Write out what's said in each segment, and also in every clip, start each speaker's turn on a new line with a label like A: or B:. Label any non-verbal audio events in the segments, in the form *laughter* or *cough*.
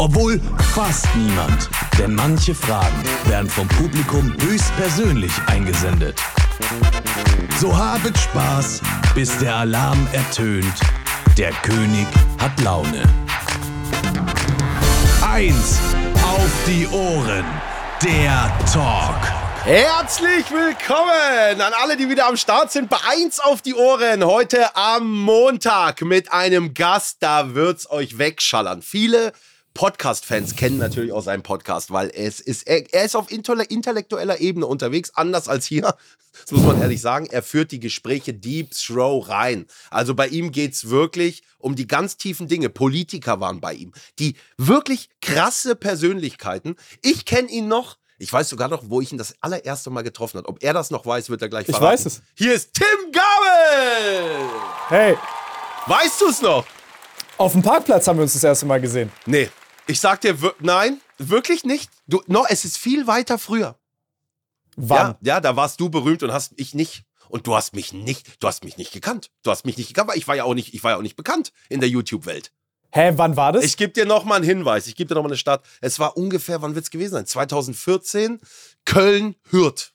A: Obwohl fast niemand, denn manche Fragen werden vom Publikum höchstpersönlich eingesendet. So habet Spaß, bis der Alarm ertönt. Der König hat Laune. Eins auf die Ohren. Der Talk.
B: Herzlich willkommen an alle, die wieder am Start sind bei 1 auf die Ohren. Heute am Montag mit einem Gast, da wird's euch wegschallern. Viele Podcast-Fans kennen natürlich auch seinen Podcast, weil es ist, er, er ist auf intellektueller Ebene unterwegs, anders als hier. Das muss man ehrlich sagen. Er führt die Gespräche deep throw rein. Also bei ihm geht's wirklich um die ganz tiefen Dinge. Politiker waren bei ihm. Die wirklich krasse Persönlichkeiten. Ich kenne ihn noch ich weiß sogar noch, wo ich ihn das allererste Mal getroffen habe. Ob er das noch weiß, wird er gleich verraten.
C: Ich weiß es.
B: Hier ist Tim Gabel!
C: Hey.
B: Weißt du es noch?
C: Auf dem Parkplatz haben wir uns das erste Mal gesehen.
B: Nee. Ich sag dir, nein, wirklich nicht. Du, no, es ist viel weiter früher.
C: Wann?
B: Ja, ja, da warst du berühmt und hast ich nicht. Und du hast mich nicht, du hast mich nicht gekannt. Du hast mich nicht gekannt, weil ich war ja auch nicht, ich war ja auch nicht bekannt in der YouTube-Welt.
C: Hä, wann war das?
B: Ich gebe dir noch mal einen Hinweis. Ich gebe dir noch mal eine Stadt. Es war ungefähr, wann wird es gewesen sein? 2014, Köln-Hürth.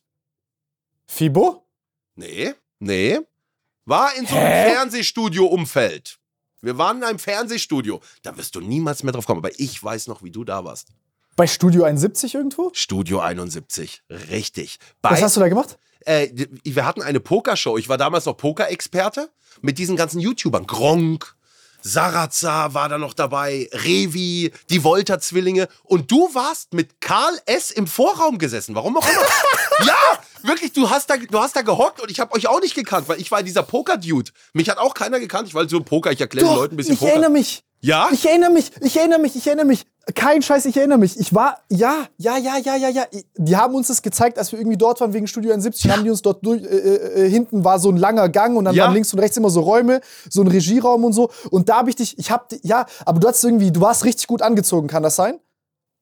C: Fibo?
B: Nee, nee. War in so einem Fernsehstudio-Umfeld. Wir waren in einem Fernsehstudio. Da wirst du niemals mehr drauf kommen. Aber ich weiß noch, wie du da warst.
C: Bei Studio 71 irgendwo?
B: Studio 71, richtig. Bei,
C: Was hast du da gemacht?
B: Äh, wir hatten eine Pokershow. Ich war damals noch Poker-Experte mit diesen ganzen YouTubern. Gronk, Sarazar war da noch dabei, Revi, die Volta-Zwillinge. Und du warst mit Karl S. im Vorraum gesessen. Warum auch immer. *laughs* ja, wirklich, du hast da, du hast da gehockt und ich habe euch auch nicht gekannt, weil ich war dieser Poker-Dude. Mich hat
C: Kein Scheiß, ich erinnere mich. Ich war, ja, ja, ja, ja, ja, ja. Die haben uns das gezeigt, als wir irgendwie dort waren wegen Studio 71. Ja. Haben die uns dort durch, äh, äh, hinten war so ein langer Gang und dann
B: Ja.
C: waren links und rechts immer so Räume, so ein Regieraum und so. Und da habe ich dich, ich hab, ja, aber du hast irgendwie, du warst richtig gut angezogen, kann das sein?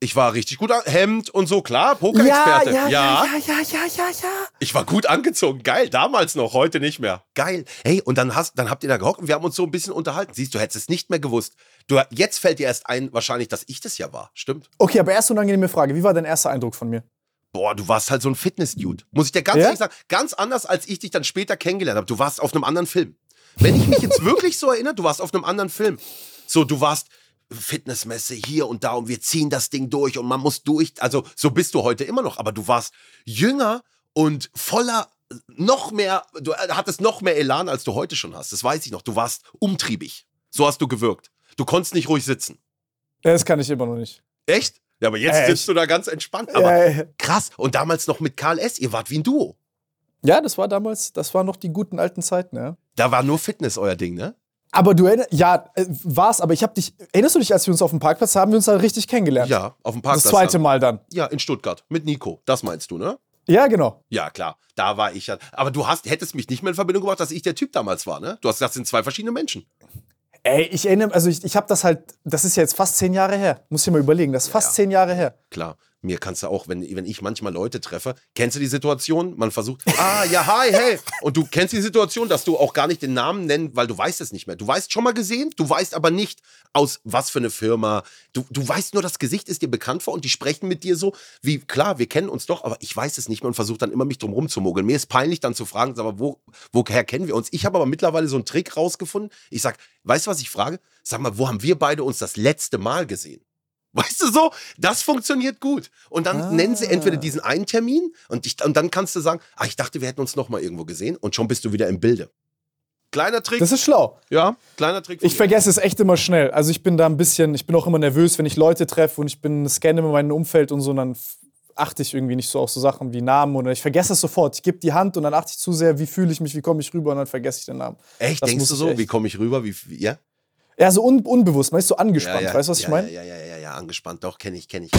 B: Ich war richtig gut Hemd und so, klar, Poker-Experte.
C: ja, ja, ja, ja, ja, ja.
B: Ich war gut angezogen, geil, damals noch, heute nicht mehr. Geil. Hey, und dann hast, dann habt ihr da gehockt und wir haben uns so ein bisschen unterhalten. Siehst du, hättest es nicht mehr gewusst. Du, jetzt fällt dir erst ein, wahrscheinlich, dass ich das ja war. Stimmt.
C: Okay, aber erst unangenehme Frage. Wie war dein erster Eindruck von mir?
B: Boah, du warst halt so ein Fitness-Dude. Muss ich dir ganz
C: Ja?
B: ehrlich sagen, ganz anders, als ich dich dann später kennengelernt habe. Du warst auf einem anderen Film. Wenn ich mich jetzt wirklich so erinnere, du warst auf einem anderen Film. So, du warst Fitnessmesse hier und da und wir ziehen das Ding durch und man muss durch. Also, so bist du heute immer noch, aber du warst jünger und voller noch mehr, du hattest noch mehr Elan, als du heute schon hast. Das weiß ich noch. Du warst umtriebig. So hast du gewirkt. Du konntest nicht ruhig sitzen.
C: Das kann ich immer noch nicht.
B: Echt? Ja, aber jetzt
C: Echt?
B: sitzt du da ganz entspannt. Aber
C: Äh,
B: krass. Und damals noch mit Karl S. Ihr wart wie ein Duo.
C: ja, das war damals, das waren noch die guten alten Zeiten, ja.
B: Da war nur Fitness euer Ding, ne?
C: Aber du erinnerst, ja, äh, war's, aber ich hab dich, erinnerst du dich, als wir uns auf dem Parkplatz haben, wir uns da richtig kennengelernt?
B: Ja, auf dem
C: Das
B: Parkplatz.
C: zweite
B: dann.
C: Mal dann.
B: Ja, in Stuttgart. Mit Nico. Das meinst du, ne?
C: Ja, genau.
B: Ja, klar. Da war ich ja. Aber du hast, hättest mich nicht mehr in Verbindung gebracht, dass ich der Typ damals war, ne? Du hast gesagt, das sind zwei verschiedene Menschen.
C: Ey, ich erinnere, also ich, ich habe das halt, das ist ja jetzt fast zehn Jahre her. Muss ich mal überlegen, das ist fast
B: ja.
C: zehn Jahre her.
B: Klar. Mir kannst du auch, wenn, wenn ich manchmal Leute treffe, kennst du die Situation? Man versucht, ah, ja, hi, hey. Und du kennst die Situation, dass du auch gar nicht den Namen nennen, weil du weißt es nicht mehr. Du weißt schon mal gesehen, du weißt aber nicht, aus was für eine Firma. Du, du weißt nur, das Gesicht ist dir bekannt vor und die sprechen mit dir so, wie, klar, wir kennen uns doch, aber ich weiß es nicht mehr und versuche dann immer mich drum rumzumogeln. Mir ist peinlich dann zu fragen, mal, wo, woher kennen wir uns? Ich habe aber mittlerweile so einen Trick rausgefunden. Ich sag, weißt du, was ich frage? Sag mal, wo haben wir beide uns das letzte Mal gesehen? Weißt du so? Das funktioniert gut. Und dann
C: Ah.
B: nennen sie entweder diesen einen Termin und, ich, und dann kannst du sagen, ah, ich dachte, wir hätten uns noch mal irgendwo gesehen und schon bist du wieder im Bilde. Kleiner Trick.
C: Das ist schlau.
B: ja, kleiner Trick.
C: Ich vergesse es echt immer schnell. Also ich bin da ein bisschen, ich bin auch immer nervös, wenn ich Leute treffe und ich bin scanne immer mein Umfeld und so, und dann achte ich irgendwie nicht so auf so Sachen wie Namen oder ich vergesse es sofort. Ich gebe die Hand und dann achte ich zu sehr, wie fühle ich mich, wie komme ich rüber und dann vergesse ich den Namen.
B: Echt,
C: Das
B: denkst du so?
C: echt.
B: Wie komme ich rüber? Wie, wie, ja?
C: Ja, so un unbewusst, man ist so angespannt,
B: ja, ja,
C: weißt du, was
B: ja,
C: ich meine?
B: Ja, ja, ja, ja, ja, angespannt, doch, kenne ich, kenne ich.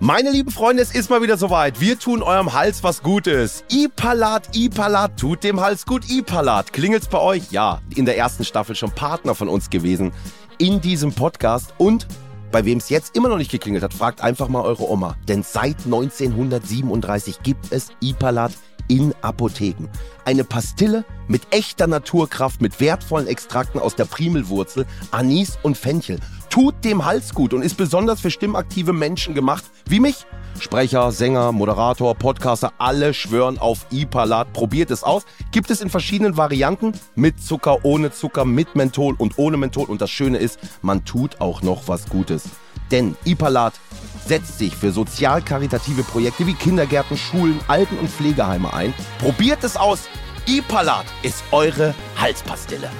B: Meine lieben Freunde, es ist mal wieder soweit. Wir tun eurem Hals was Gutes. Ipalat, Ipalat tut dem Hals gut. Ipalat, klingelt's bei euch? Ja, in der ersten Staffel schon Partner von uns gewesen in diesem Podcast und bei wem es jetzt immer noch nicht geklingelt hat, fragt einfach mal eure Oma. Denn seit 1937 gibt es Ipalat in Apotheken. Eine Pastille mit echter Naturkraft, mit wertvollen Extrakten aus der Primelwurzel, Anis und Fenchel. Tut dem Hals gut und ist besonders für stimmaktive Menschen gemacht, wie mich. Sprecher, Sänger, Moderator, Podcaster, alle schwören auf Ipalat. Probiert es aus. Gibt es in verschiedenen Varianten. Mit Zucker, ohne Zucker, mit Menthol und ohne Menthol. Und das Schöne ist, man tut auch noch was Gutes. Denn Ipalat setzt sich für sozial-karitative Projekte wie Kindergärten, Schulen, Alten- und Pflegeheime ein. Probiert es aus. Ipalat ist eure Halspastille.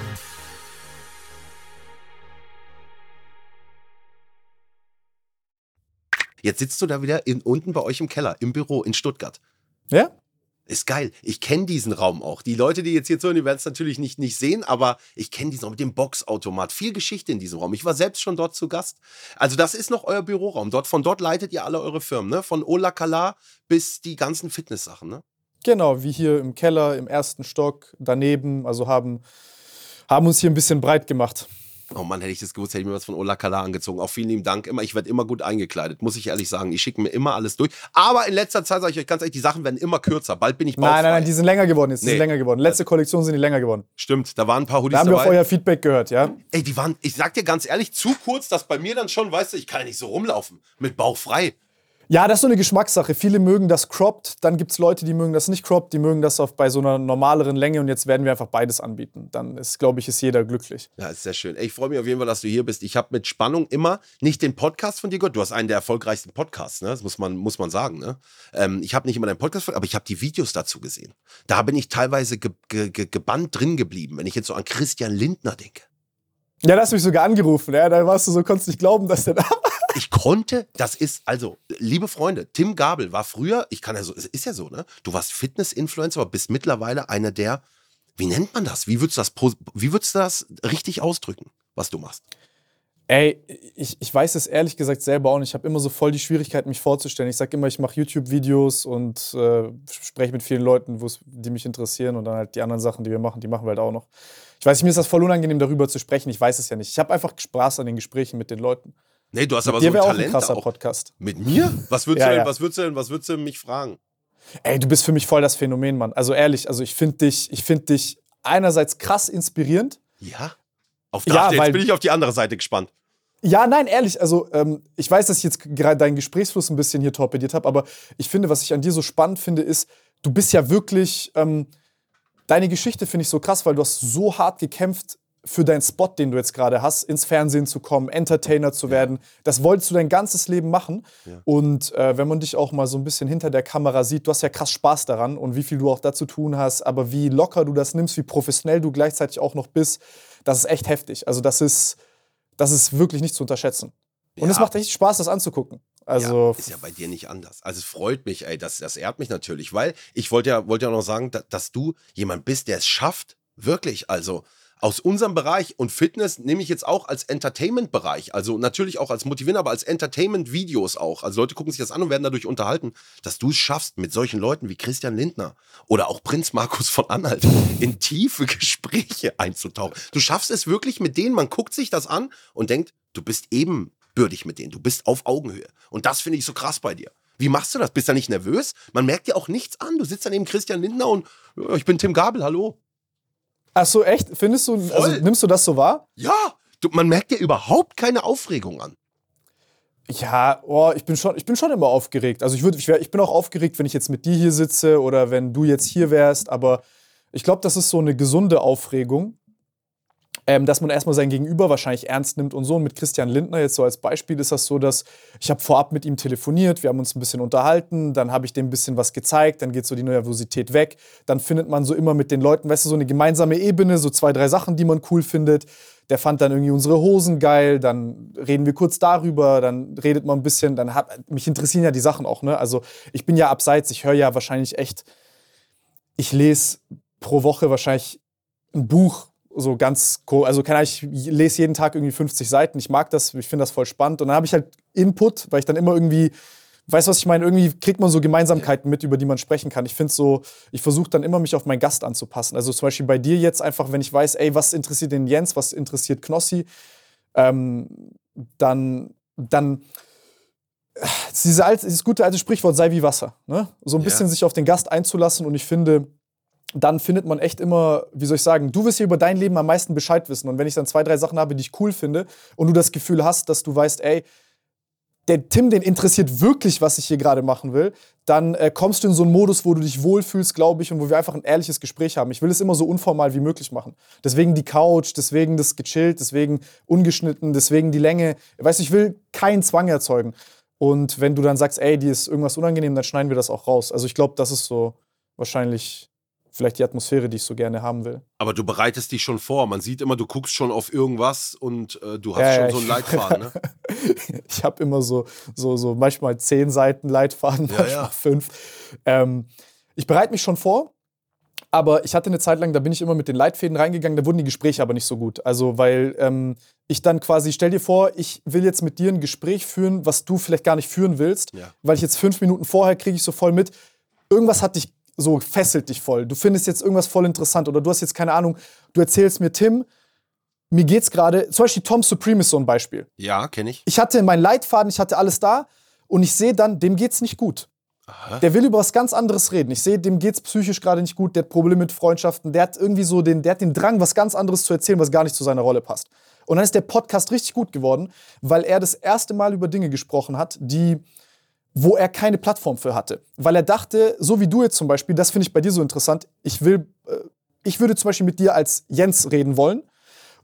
B: Jetzt sitzt du da wieder in, unten bei euch im Keller, im Büro in Stuttgart.
C: Ja?
B: Ist geil. Ich kenne diesen Raum auch. Die Leute, die jetzt hier zuhören, die werden es natürlich nicht, nicht sehen, aber ich kenne diesen Raum mit dem Boxautomat. Viel Geschichte in diesem Raum. Ich war selbst schon dort zu Gast. Also das ist noch euer Büroraum. Dort, von dort leitet ihr alle eure Firmen, ne? Von Ola Kala bis die ganzen Fitness-Sachen, ne?
C: Genau, wie hier im Keller, im ersten Stock, daneben. Also haben, haben uns hier ein bisschen breit gemacht.
B: Oh Mann, hätte ich das gewusst, hätte ich mir was von Ola Kala angezogen. Auch vielen lieben Dank. Immer, ich werde immer gut eingekleidet, muss ich ehrlich sagen. Ich schicke mir immer alles durch. Aber in letzter Zeit sage ich euch ganz ehrlich, die Sachen werden immer kürzer. Bald bin ich baufrei.
C: Nein, nein, nein, die sind länger geworden jetzt. Die
B: Nee.
C: sind länger geworden. Letzte Kollektion sind die länger geworden.
B: Stimmt, da waren ein paar Hoodies
C: Da haben wir auf
B: dabei.
C: euer Feedback gehört, ja?
B: Ey, die waren, ich sag dir ganz ehrlich, zu kurz, dass bei mir dann schon, weißt du, ich kann ja nicht so rumlaufen. Mit Bauch frei.
C: Ja, das ist so eine Geschmackssache. Viele mögen das cropped, dann gibt es Leute, die mögen das nicht cropped, die mögen das auf, bei so einer normaleren Länge und jetzt werden wir einfach beides anbieten. Dann ist, glaube ich, ist jeder glücklich.
B: Ja, ist sehr schön. Ich freue mich auf jeden Fall, dass du hier bist. Ich habe mit Spannung immer nicht den Podcast von dir gehört. Du hast einen der erfolgreichsten Podcasts, ne? Das muss man, muss man sagen, ne? Ähm, ich habe nicht immer deinen Podcast, aber ich habe die Videos dazu gesehen. Da bin ich teilweise ge ge ge gebannt drin geblieben, wenn ich jetzt so an Christian Lindner denke.
C: Ja, da hast du mich sogar angerufen. Ja, da warst du so, konntest nicht glauben, dass der da war.
B: Ich konnte, das ist, also, liebe Freunde, Tim Gabel war früher, ich kann ja so, es ist ja so, ne? Du warst Fitness-Influencer, aber bist mittlerweile einer der, wie nennt man das? Wie würdest du das, wie würdest du das richtig ausdrücken, was du machst?
C: Ey, ich, ich weiß es ehrlich gesagt selber auch nicht. Ich habe immer so voll die Schwierigkeit, mich vorzustellen. Ich sage immer, ich mache YouTube-Videos und äh, spreche mit vielen Leuten, die mich interessieren und dann halt die anderen Sachen, die wir machen, die machen wir halt auch noch. Ich weiß, mir ist das voll unangenehm, darüber zu sprechen. Ich weiß es ja nicht. Ich habe einfach Spaß an den Gesprächen mit den Leuten.
B: Nee, du hast aber
C: Dir
B: so ein
C: wäre auch ein
B: Talent
C: krasser
B: auch.
C: Podcast.
B: Mit mir? Was würdest
C: Ja,
B: du denn,
C: ja.
B: was würdest du denn, was würdest du mich fragen?
C: Ey, du bist für mich voll das Phänomen, Mann. Also ehrlich, also ich finde dich, ich finde dich einerseits krass inspirierend.
B: Ja? Auf
C: Ja,
B: ja, jetzt
C: weil-
B: bin ich auf die andere Seite gespannt.
C: Ja, nein, ehrlich, also ähm, ich weiß, dass ich jetzt gerade deinen Gesprächsfluss ein bisschen hier torpediert habe, aber ich finde, was ich an dir so spannend finde, ist, du bist ja wirklich, ähm, deine Geschichte finde ich so krass, weil du hast so hart gekämpft für deinen Spot, den du jetzt gerade hast, ins Fernsehen zu kommen, Entertainer zu werden. Das wolltest du dein ganzes Leben machen. Und äh, wenn man dich auch mal so ein bisschen hinter der Kamera sieht, du hast ja krass Spaß daran und wie viel du auch dazu tun hast, aber wie locker du das nimmst, wie professionell du gleichzeitig auch noch bist, das ist echt heftig. Also das ist, das ist wirklich nicht zu unterschätzen. Und es
B: Ja.
C: macht echt Spaß, das anzugucken. Also,
B: ja, ist ja bei dir nicht anders. Also es freut mich, ey, das, das ehrt mich natürlich, weil ich wollte ja, wollte ja auch noch sagen, da, dass du jemand bist, der es schafft, wirklich, also aus unserem Bereich und Fitness nehme ich jetzt auch als Entertainment-Bereich, also natürlich auch als Motivierender, aber als Entertainment-Videos auch. Also Leute gucken sich das an und werden dadurch unterhalten, dass du es schaffst, mit solchen Leuten wie Christian Lindner oder auch Prinz Markus von Anhalt in tiefe Gespräche einzutauchen. Du schaffst es wirklich mit denen, man guckt sich das an und denkt, du bist ebenbürtig mit denen, du bist auf Augenhöhe. Und das finde ich so krass bei dir. Wie machst du das? Bist du nicht nervös? Man merkt dir auch nichts an. Du sitzt dann neben Christian Lindner und "Ja, ich bin Tim Gabel, hallo.
C: Ach so, echt? Findest du, also nimmst du das so wahr?
B: Ja, du, man merkt dir überhaupt keine Aufregung an.
C: Ja, oh, ich, bin schon, ich bin schon immer aufgeregt. Also ich, würd, ich, wär, ich bin auch aufgeregt, wenn ich jetzt mit dir hier sitze oder wenn du jetzt hier wärst. Aber ich glaube, das ist so eine gesunde Aufregung, ähm, dass man erstmal sein Gegenüber wahrscheinlich ernst nimmt und so. Und mit Christian Lindner jetzt so als Beispiel ist das so, dass ich habe vorab mit ihm telefoniert, wir haben uns ein bisschen unterhalten, dann habe ich dem ein bisschen was gezeigt, dann geht so die Nervosität weg. Dann findet man so immer mit den Leuten, weißt du, so eine gemeinsame Ebene, so zwei, drei Sachen, die man cool findet. Der fand dann irgendwie unsere Hosen geil, dann reden wir kurz darüber, dann redet man ein bisschen, dann hat, mich interessieren ja die Sachen auch, ne? Also ich bin ja abseits, ich höre ja wahrscheinlich echt, ich lese pro Woche wahrscheinlich ein Buch, so ganz, also kann ich ich lese jeden Tag irgendwie 50 Seiten, ich mag das, ich finde das voll spannend und dann habe ich halt Input, weil ich dann immer irgendwie weißt du, was ich meine? Irgendwie kriegt man so Gemeinsamkeiten mit, über die man sprechen kann. Ich finde so, ich versuche dann immer, mich auf meinen Gast anzupassen. Also zum Beispiel bei dir jetzt einfach, wenn ich weiß, ey, was interessiert den Jens, was interessiert Knossi, ähm, dann, dann diese alte, dieses gute alte Sprichwort sei wie Wasser. Ne? So ein bisschen sich auf den Gast einzulassen und ich finde, dann findet man echt immer, wie soll ich sagen, du wirst ja über dein Leben am meisten Bescheid wissen. Und wenn ich dann zwei, drei Sachen habe, die ich cool finde und du das Gefühl hast, dass du weißt, ey, der Tim, den interessiert wirklich, was ich hier gerade machen will, dann äh, kommst du in so einen Modus, wo du dich wohlfühlst, glaube ich, und wo wir einfach ein ehrliches Gespräch haben. Ich will es immer so unformal wie möglich machen. Deswegen die Couch, deswegen das gechillt, deswegen ungeschnitten, deswegen die Länge. Weißt du, ich will keinen Zwang erzeugen. Und wenn du dann sagst, ey, die ist irgendwas unangenehm, dann schneiden wir das auch raus. Also ich glaube, das ist so wahrscheinlich vielleicht die Atmosphäre, die ich so gerne haben will.
B: Aber du bereitest dich schon vor. Man sieht immer, du guckst schon auf irgendwas und äh, du hast ja, schon ja, so einen *laughs* Leitfaden. Ne? *laughs*
C: ich habe immer so, so, so manchmal zehn Seiten Leitfaden, ja, manchmal fünf. Ähm, ich bereite mich schon vor. Aber ich hatte eine Zeit lang, da bin ich immer mit den Leitfäden reingegangen, da wurden die Gespräche aber nicht so gut. Also, weil ähm, ich dann quasi, stell dir vor, ich will jetzt mit dir ein Gespräch führen, was du vielleicht gar nicht führen willst, weil ich jetzt fünf Minuten vorher kriege ich so voll mit, irgendwas hat dich so fesselt dich voll. Du findest jetzt irgendwas voll interessant oder du hast jetzt keine Ahnung, du erzählst mir, Tim, mir geht's gerade, zum Beispiel Tom Supreme ist so ein Beispiel.
B: Ja, kenne ich.
C: Ich hatte meinen Leitfaden, ich hatte alles da und ich sehe dann, dem geht's nicht gut. Aha. Der will über was ganz anderes reden. Ich sehe, dem geht's psychisch gerade nicht gut, der hat Probleme mit Freundschaften, der hat irgendwie so den, der hat den Drang, was ganz anderes zu erzählen, was gar nicht zu seiner Rolle passt. Und dann ist der Podcast richtig gut geworden, weil er das erste Mal über Dinge gesprochen hat, die wo er keine Plattform für hatte. Weil er dachte, so wie du jetzt zum Beispiel, das finde ich bei dir so interessant, ich will, äh, ich würde zum Beispiel mit dir als Jens reden wollen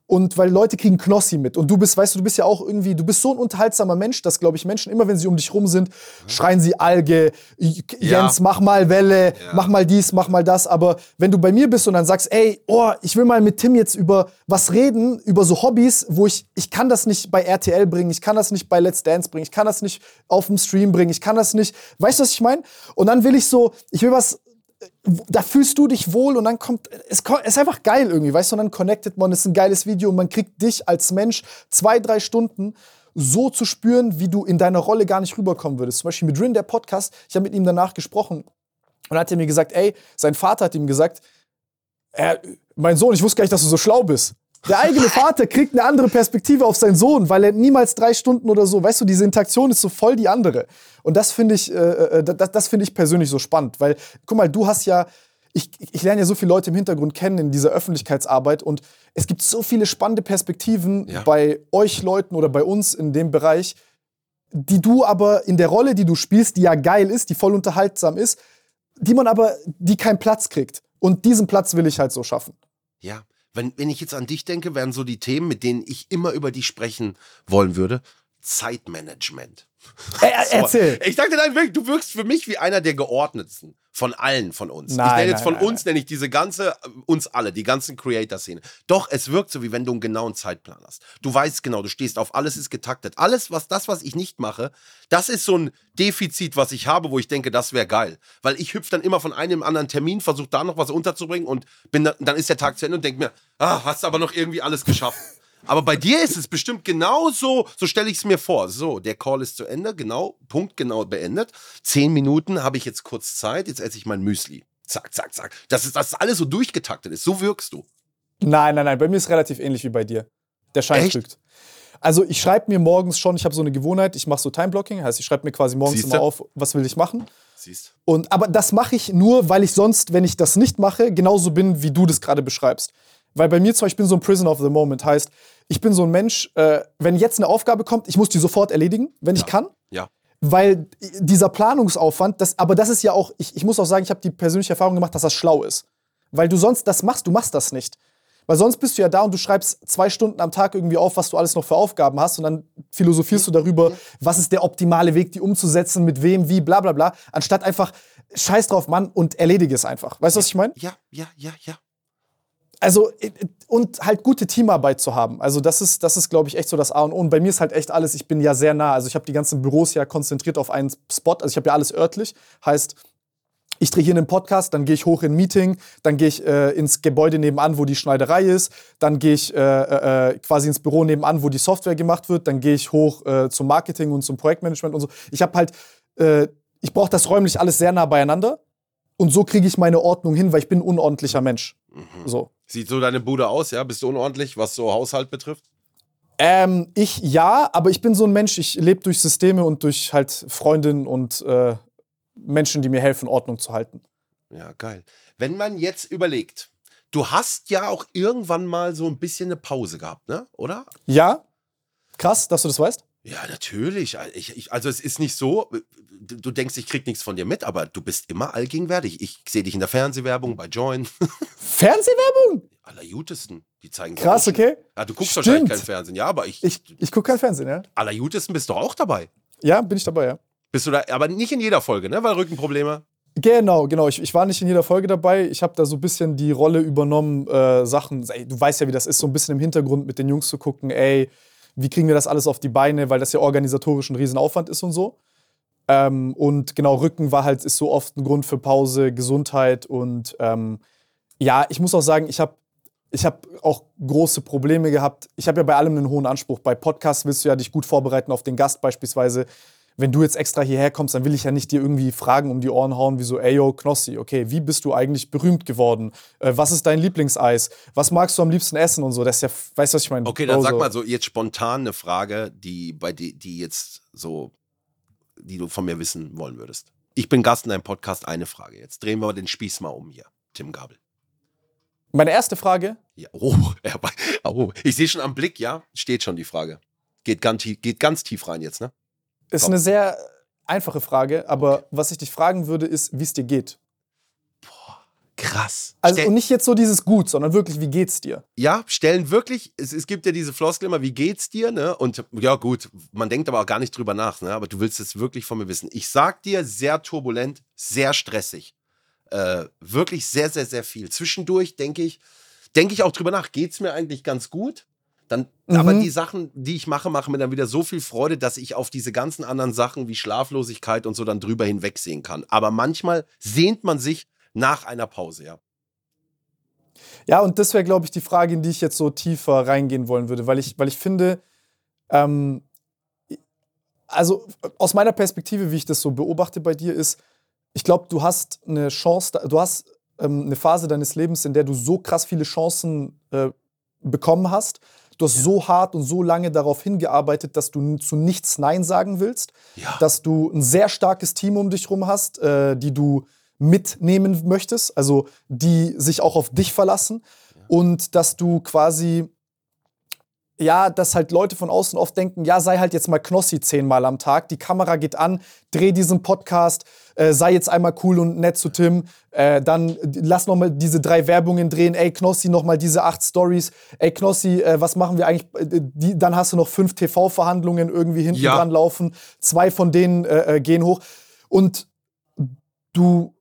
C: und weil Leute kriegen Knossi mit. Und du bist, weißt du, du bist ja auch irgendwie, du bist so ein unterhaltsamer Mensch, dass, glaube ich, Menschen, immer wenn sie um dich rum sind, schreien sie Alge, Jens, ja. mach mal Welle, ja. mach mal dies, mach mal das. Aber wenn du bei mir bist und dann sagst, ey, oh, ich will mal mit Tim jetzt über was reden, über so Hobbys, wo ich, ich kann das nicht bei RTL bringen, ich kann das nicht bei Let's Dance bringen, ich kann das nicht auf dem Stream bringen, ich kann das nicht, weißt du, was ich meine? Und dann will ich so, ich will was da fühlst du dich wohl und dann kommt, es ist einfach geil irgendwie, weißt du, und dann connectet man, ist ein geiles Video und man kriegt dich als Mensch zwei, drei Stunden so zu spüren, wie du in deiner Rolle gar nicht rüberkommen würdest. Zum Beispiel mit Rin, der Podcast, ich habe mit ihm danach gesprochen und hat er mir gesagt, ey, sein Vater hat ihm gesagt, er, mein Sohn, ich wusste gar nicht, dass du so schlau bist. Der eigene *laughs* Vater kriegt eine andere Perspektive auf seinen Sohn, weil er niemals drei Stunden oder so, weißt du, diese Interaktion ist so voll die andere. Und das finde ich, äh, äh das, das finde ich persönlich so spannend, weil, guck mal, du hast ja, ich, ich lerne ja so viele Leute im Hintergrund kennen in dieser Öffentlichkeitsarbeit und es gibt so viele spannende Perspektiven ja. bei euch Leuten oder bei uns in dem Bereich, die du aber in der Rolle, die du spielst, die ja geil ist, die voll unterhaltsam ist, die man aber, die keinen Platz kriegt. Und diesen Platz will ich halt so schaffen.
B: Ja, wenn, wenn ich jetzt an dich denke, wären so die Themen, mit denen ich immer über dich sprechen wollen würde. Zeitmanagement.
C: Er, erzähl.
B: Ich dachte nein, du wirkst für mich wie einer der geordnetsten von allen von uns. Nein, ich nenne jetzt von nein, uns, nenne ich diese ganze, uns alle, die ganzen Creator-Szene. Doch, es wirkt so, wie wenn du einen genauen Zeitplan hast. Du weißt genau, du stehst auf, alles ist getaktet. Alles, was das, was ich nicht mache, das ist so ein Defizit, was ich habe, wo ich denke, das wäre geil. Weil ich hüpfe dann immer von einem anderen Termin, versuche da noch was unterzubringen und bin dann, dann ist der Tag zu Ende und denke mir, ah, hast aber noch irgendwie alles geschafft. Aber bei dir ist es bestimmt genauso, so stelle ich es mir vor. So, der Call ist zu Ende, genau, Punkt genau beendet. Zehn Minuten habe ich jetzt kurz Zeit, jetzt esse ich mein Müsli. Zack, zack, zack. Das ist, das alles so durchgetaktet ist. So wirkst du.
C: Nein, nein, nein. Bei mir ist es relativ ähnlich wie bei dir. Der Schein trügt. Also ich schreibe mir morgens schon, ich habe so eine Gewohnheit, ich mache so Timeblocking, heißt ich schreibe mir quasi morgens Siehste? immer auf, was will ich machen. Siehst. Und aber das mache ich nur, weil ich sonst, wenn ich das nicht mache, genauso bin, wie du das gerade beschreibst. Weil bei mir zum Beispiel so ein Prison of the Moment heißt, ich bin so ein Mensch, äh, wenn jetzt eine Aufgabe kommt, ich muss die sofort erledigen, wenn ja. ich kann.
B: Ja.
C: Weil dieser Planungsaufwand, das, aber das ist ja auch, ich, ich muss auch sagen, ich habe die persönliche Erfahrung gemacht, dass das schlau ist. Weil du sonst das machst, du machst das nicht. Weil sonst bist du ja da und du schreibst zwei Stunden am Tag irgendwie auf, was du alles noch für Aufgaben hast und dann philosophierst du darüber, was ist der optimale Weg, die umzusetzen, mit wem, wie, bla bla bla, anstatt einfach scheiß drauf, Mann, und erledige es einfach. Weißt du, was ich meine?
B: Ja, ja, ja, ja
C: also äh, und halt gute Teamarbeit zu haben. Also das ist, das ist, glaube ich, echt so das A und O. Und bei mir ist halt echt alles, ich bin ja sehr nah. Also ich habe die ganzen Büros ja konzentriert auf einen Spot. Also ich habe ja alles örtlich. Heißt, ich drehe hier einen Podcast, dann gehe ich hoch in ein Meeting, dann gehe ich äh, ins Gebäude nebenan, wo die Schneiderei ist, dann gehe ich äh, äh, äh quasi ins Büro nebenan, wo die Software gemacht wird, dann gehe ich hoch äh, zum Marketing und zum Projektmanagement und so. Ich habe halt ich brauche das räumlich alles sehr nah beieinander. Und so kriege ich meine Ordnung hin, weil ich bin ein unordentlicher Mensch. So.
B: Sieht so deine Bude aus, ja? Bist du unordentlich, was so Haushalt betrifft?
C: Ähm, ich ja, aber ich bin so ein Mensch, ich lebe durch Systeme und durch halt Freundinnen und äh, Menschen, die mir helfen, Ordnung zu halten.
B: Ja, geil. Wenn man jetzt überlegt, du hast ja auch irgendwann mal so ein bisschen eine Pause gehabt, ne? Oder?
C: Ja? Krass, dass du das weißt?
B: Ja, natürlich. Ich, ich, also es ist nicht so, du denkst, ich krieg nichts von dir mit, aber du bist immer allgegenwärtig. Ich sehe dich in der Fernsehwerbung bei Join. *laughs*
C: Fernsehwerbung?
B: Allerjutesten. Die zeigen
C: Krass, okay.
B: Ja, du guckst
C: Stimmt.
B: wahrscheinlich kein Fernsehen, ja, aber ich,
C: Ich, ich gucke kein Fernsehen, ja?
B: Allerjutesten bist du auch dabei.
C: Ja, bin ich dabei, ja.
B: Bist du da, aber nicht in jeder Folge, ne? Weil Rückenprobleme.
C: Genau, genau. Ich, ich war nicht in jeder Folge dabei. Ich habe da so ein bisschen die Rolle übernommen, äh, Sachen. Ey, du weißt ja, wie das ist, so ein bisschen im Hintergrund mit den Jungs zu gucken, ey, wie kriegen wir das alles auf die Beine, weil das ja organisatorisch ein Riesenaufwand ist und so. Ähm, und genau, Rücken war halt, ist so oft ein Grund für Pause, Gesundheit und ähm, ja, ich muss auch sagen, ich habe ich hab auch große Probleme gehabt. Ich habe ja bei allem einen hohen Anspruch. Bei Podcasts willst du ja dich gut vorbereiten auf den Gast beispielsweise. Wenn du jetzt extra hierher kommst, dann will ich ja nicht dir irgendwie Fragen um die Ohren hauen, wie so, ey yo, Knossi, okay, wie bist du eigentlich berühmt geworden? Äh, was ist dein Lieblingseis? Was magst du am liebsten essen und so? Das ist ja, weißt du, was ich meine?
B: Okay, dann
C: Bro,
B: sag
C: so.
B: mal so jetzt spontan eine Frage, die bei die, die jetzt so, die du von mir wissen wollen würdest. Ich bin Gast in deinem Podcast, eine Frage. Jetzt drehen wir den Spieß mal um hier. Tim Gabel.
C: Meine erste Frage,
B: Ja, oh, *laughs* oh, ich sehe schon am Blick, ja, steht schon die Frage. Geht ganz, tief- geht ganz tief rein jetzt, ne?
C: ist
B: Komm.
C: eine sehr einfache Frage, aber was ich dich fragen würde, ist, wie es dir geht.
B: Krass.
C: Also
B: Stell-
C: und nicht jetzt so dieses Gut, sondern wirklich, wie geht's dir?
B: ja, stellen wirklich, es, es gibt ja diese Floskel immer, wie geht's dir, ne? Und ja, gut, man denkt aber auch gar nicht drüber nach, ne? Aber du willst es wirklich von mir wissen. Ich sag dir, sehr turbulent, sehr stressig. Äh, wirklich sehr, sehr, sehr viel. Zwischendurch denke ich, denke ich auch drüber nach, geht's mir eigentlich ganz gut? Dann, aber
C: Mhm.
B: die Sachen, die ich mache, machen mir dann wieder so viel Freude, dass ich auf diese ganzen anderen Sachen wie Schlaflosigkeit und so dann drüber hinwegsehen kann. Aber manchmal sehnt man sich nach einer Pause, ja.
C: Ja, und das wäre, glaube ich, die Frage, in die ich jetzt so tiefer reingehen wollen würde, weil ich, weil ich finde, ähm, also aus meiner Perspektive, wie ich das so beobachte bei dir, ist, ich glaube, du hast eine Chance, du hast ähm, eine Phase deines Lebens, in der du so krass viele Chancen äh, bekommen hast. Du hast so hart und so lange darauf hingearbeitet, dass du zu nichts Nein sagen willst,
B: Ja.
C: dass du ein sehr starkes Team um dich rum hast, äh, die du mitnehmen möchtest, also die sich auch auf dich verlassen und dass du quasi ja, dass halt Leute von außen oft denken, ja, sei halt jetzt mal Knossi zehnmal am Tag, die Kamera geht an, dreh diesen Podcast, äh, sei jetzt einmal cool und nett zu Tim, äh, dann lass noch mal diese drei Werbungen drehen, ey Knossi, noch mal diese acht Stories, ey Knossi, äh, was machen wir eigentlich, äh, die, dann hast du noch fünf TV-Verhandlungen irgendwie hinten
B: Ja.
C: dran laufen, zwei von denen äh, äh, gehen hoch und du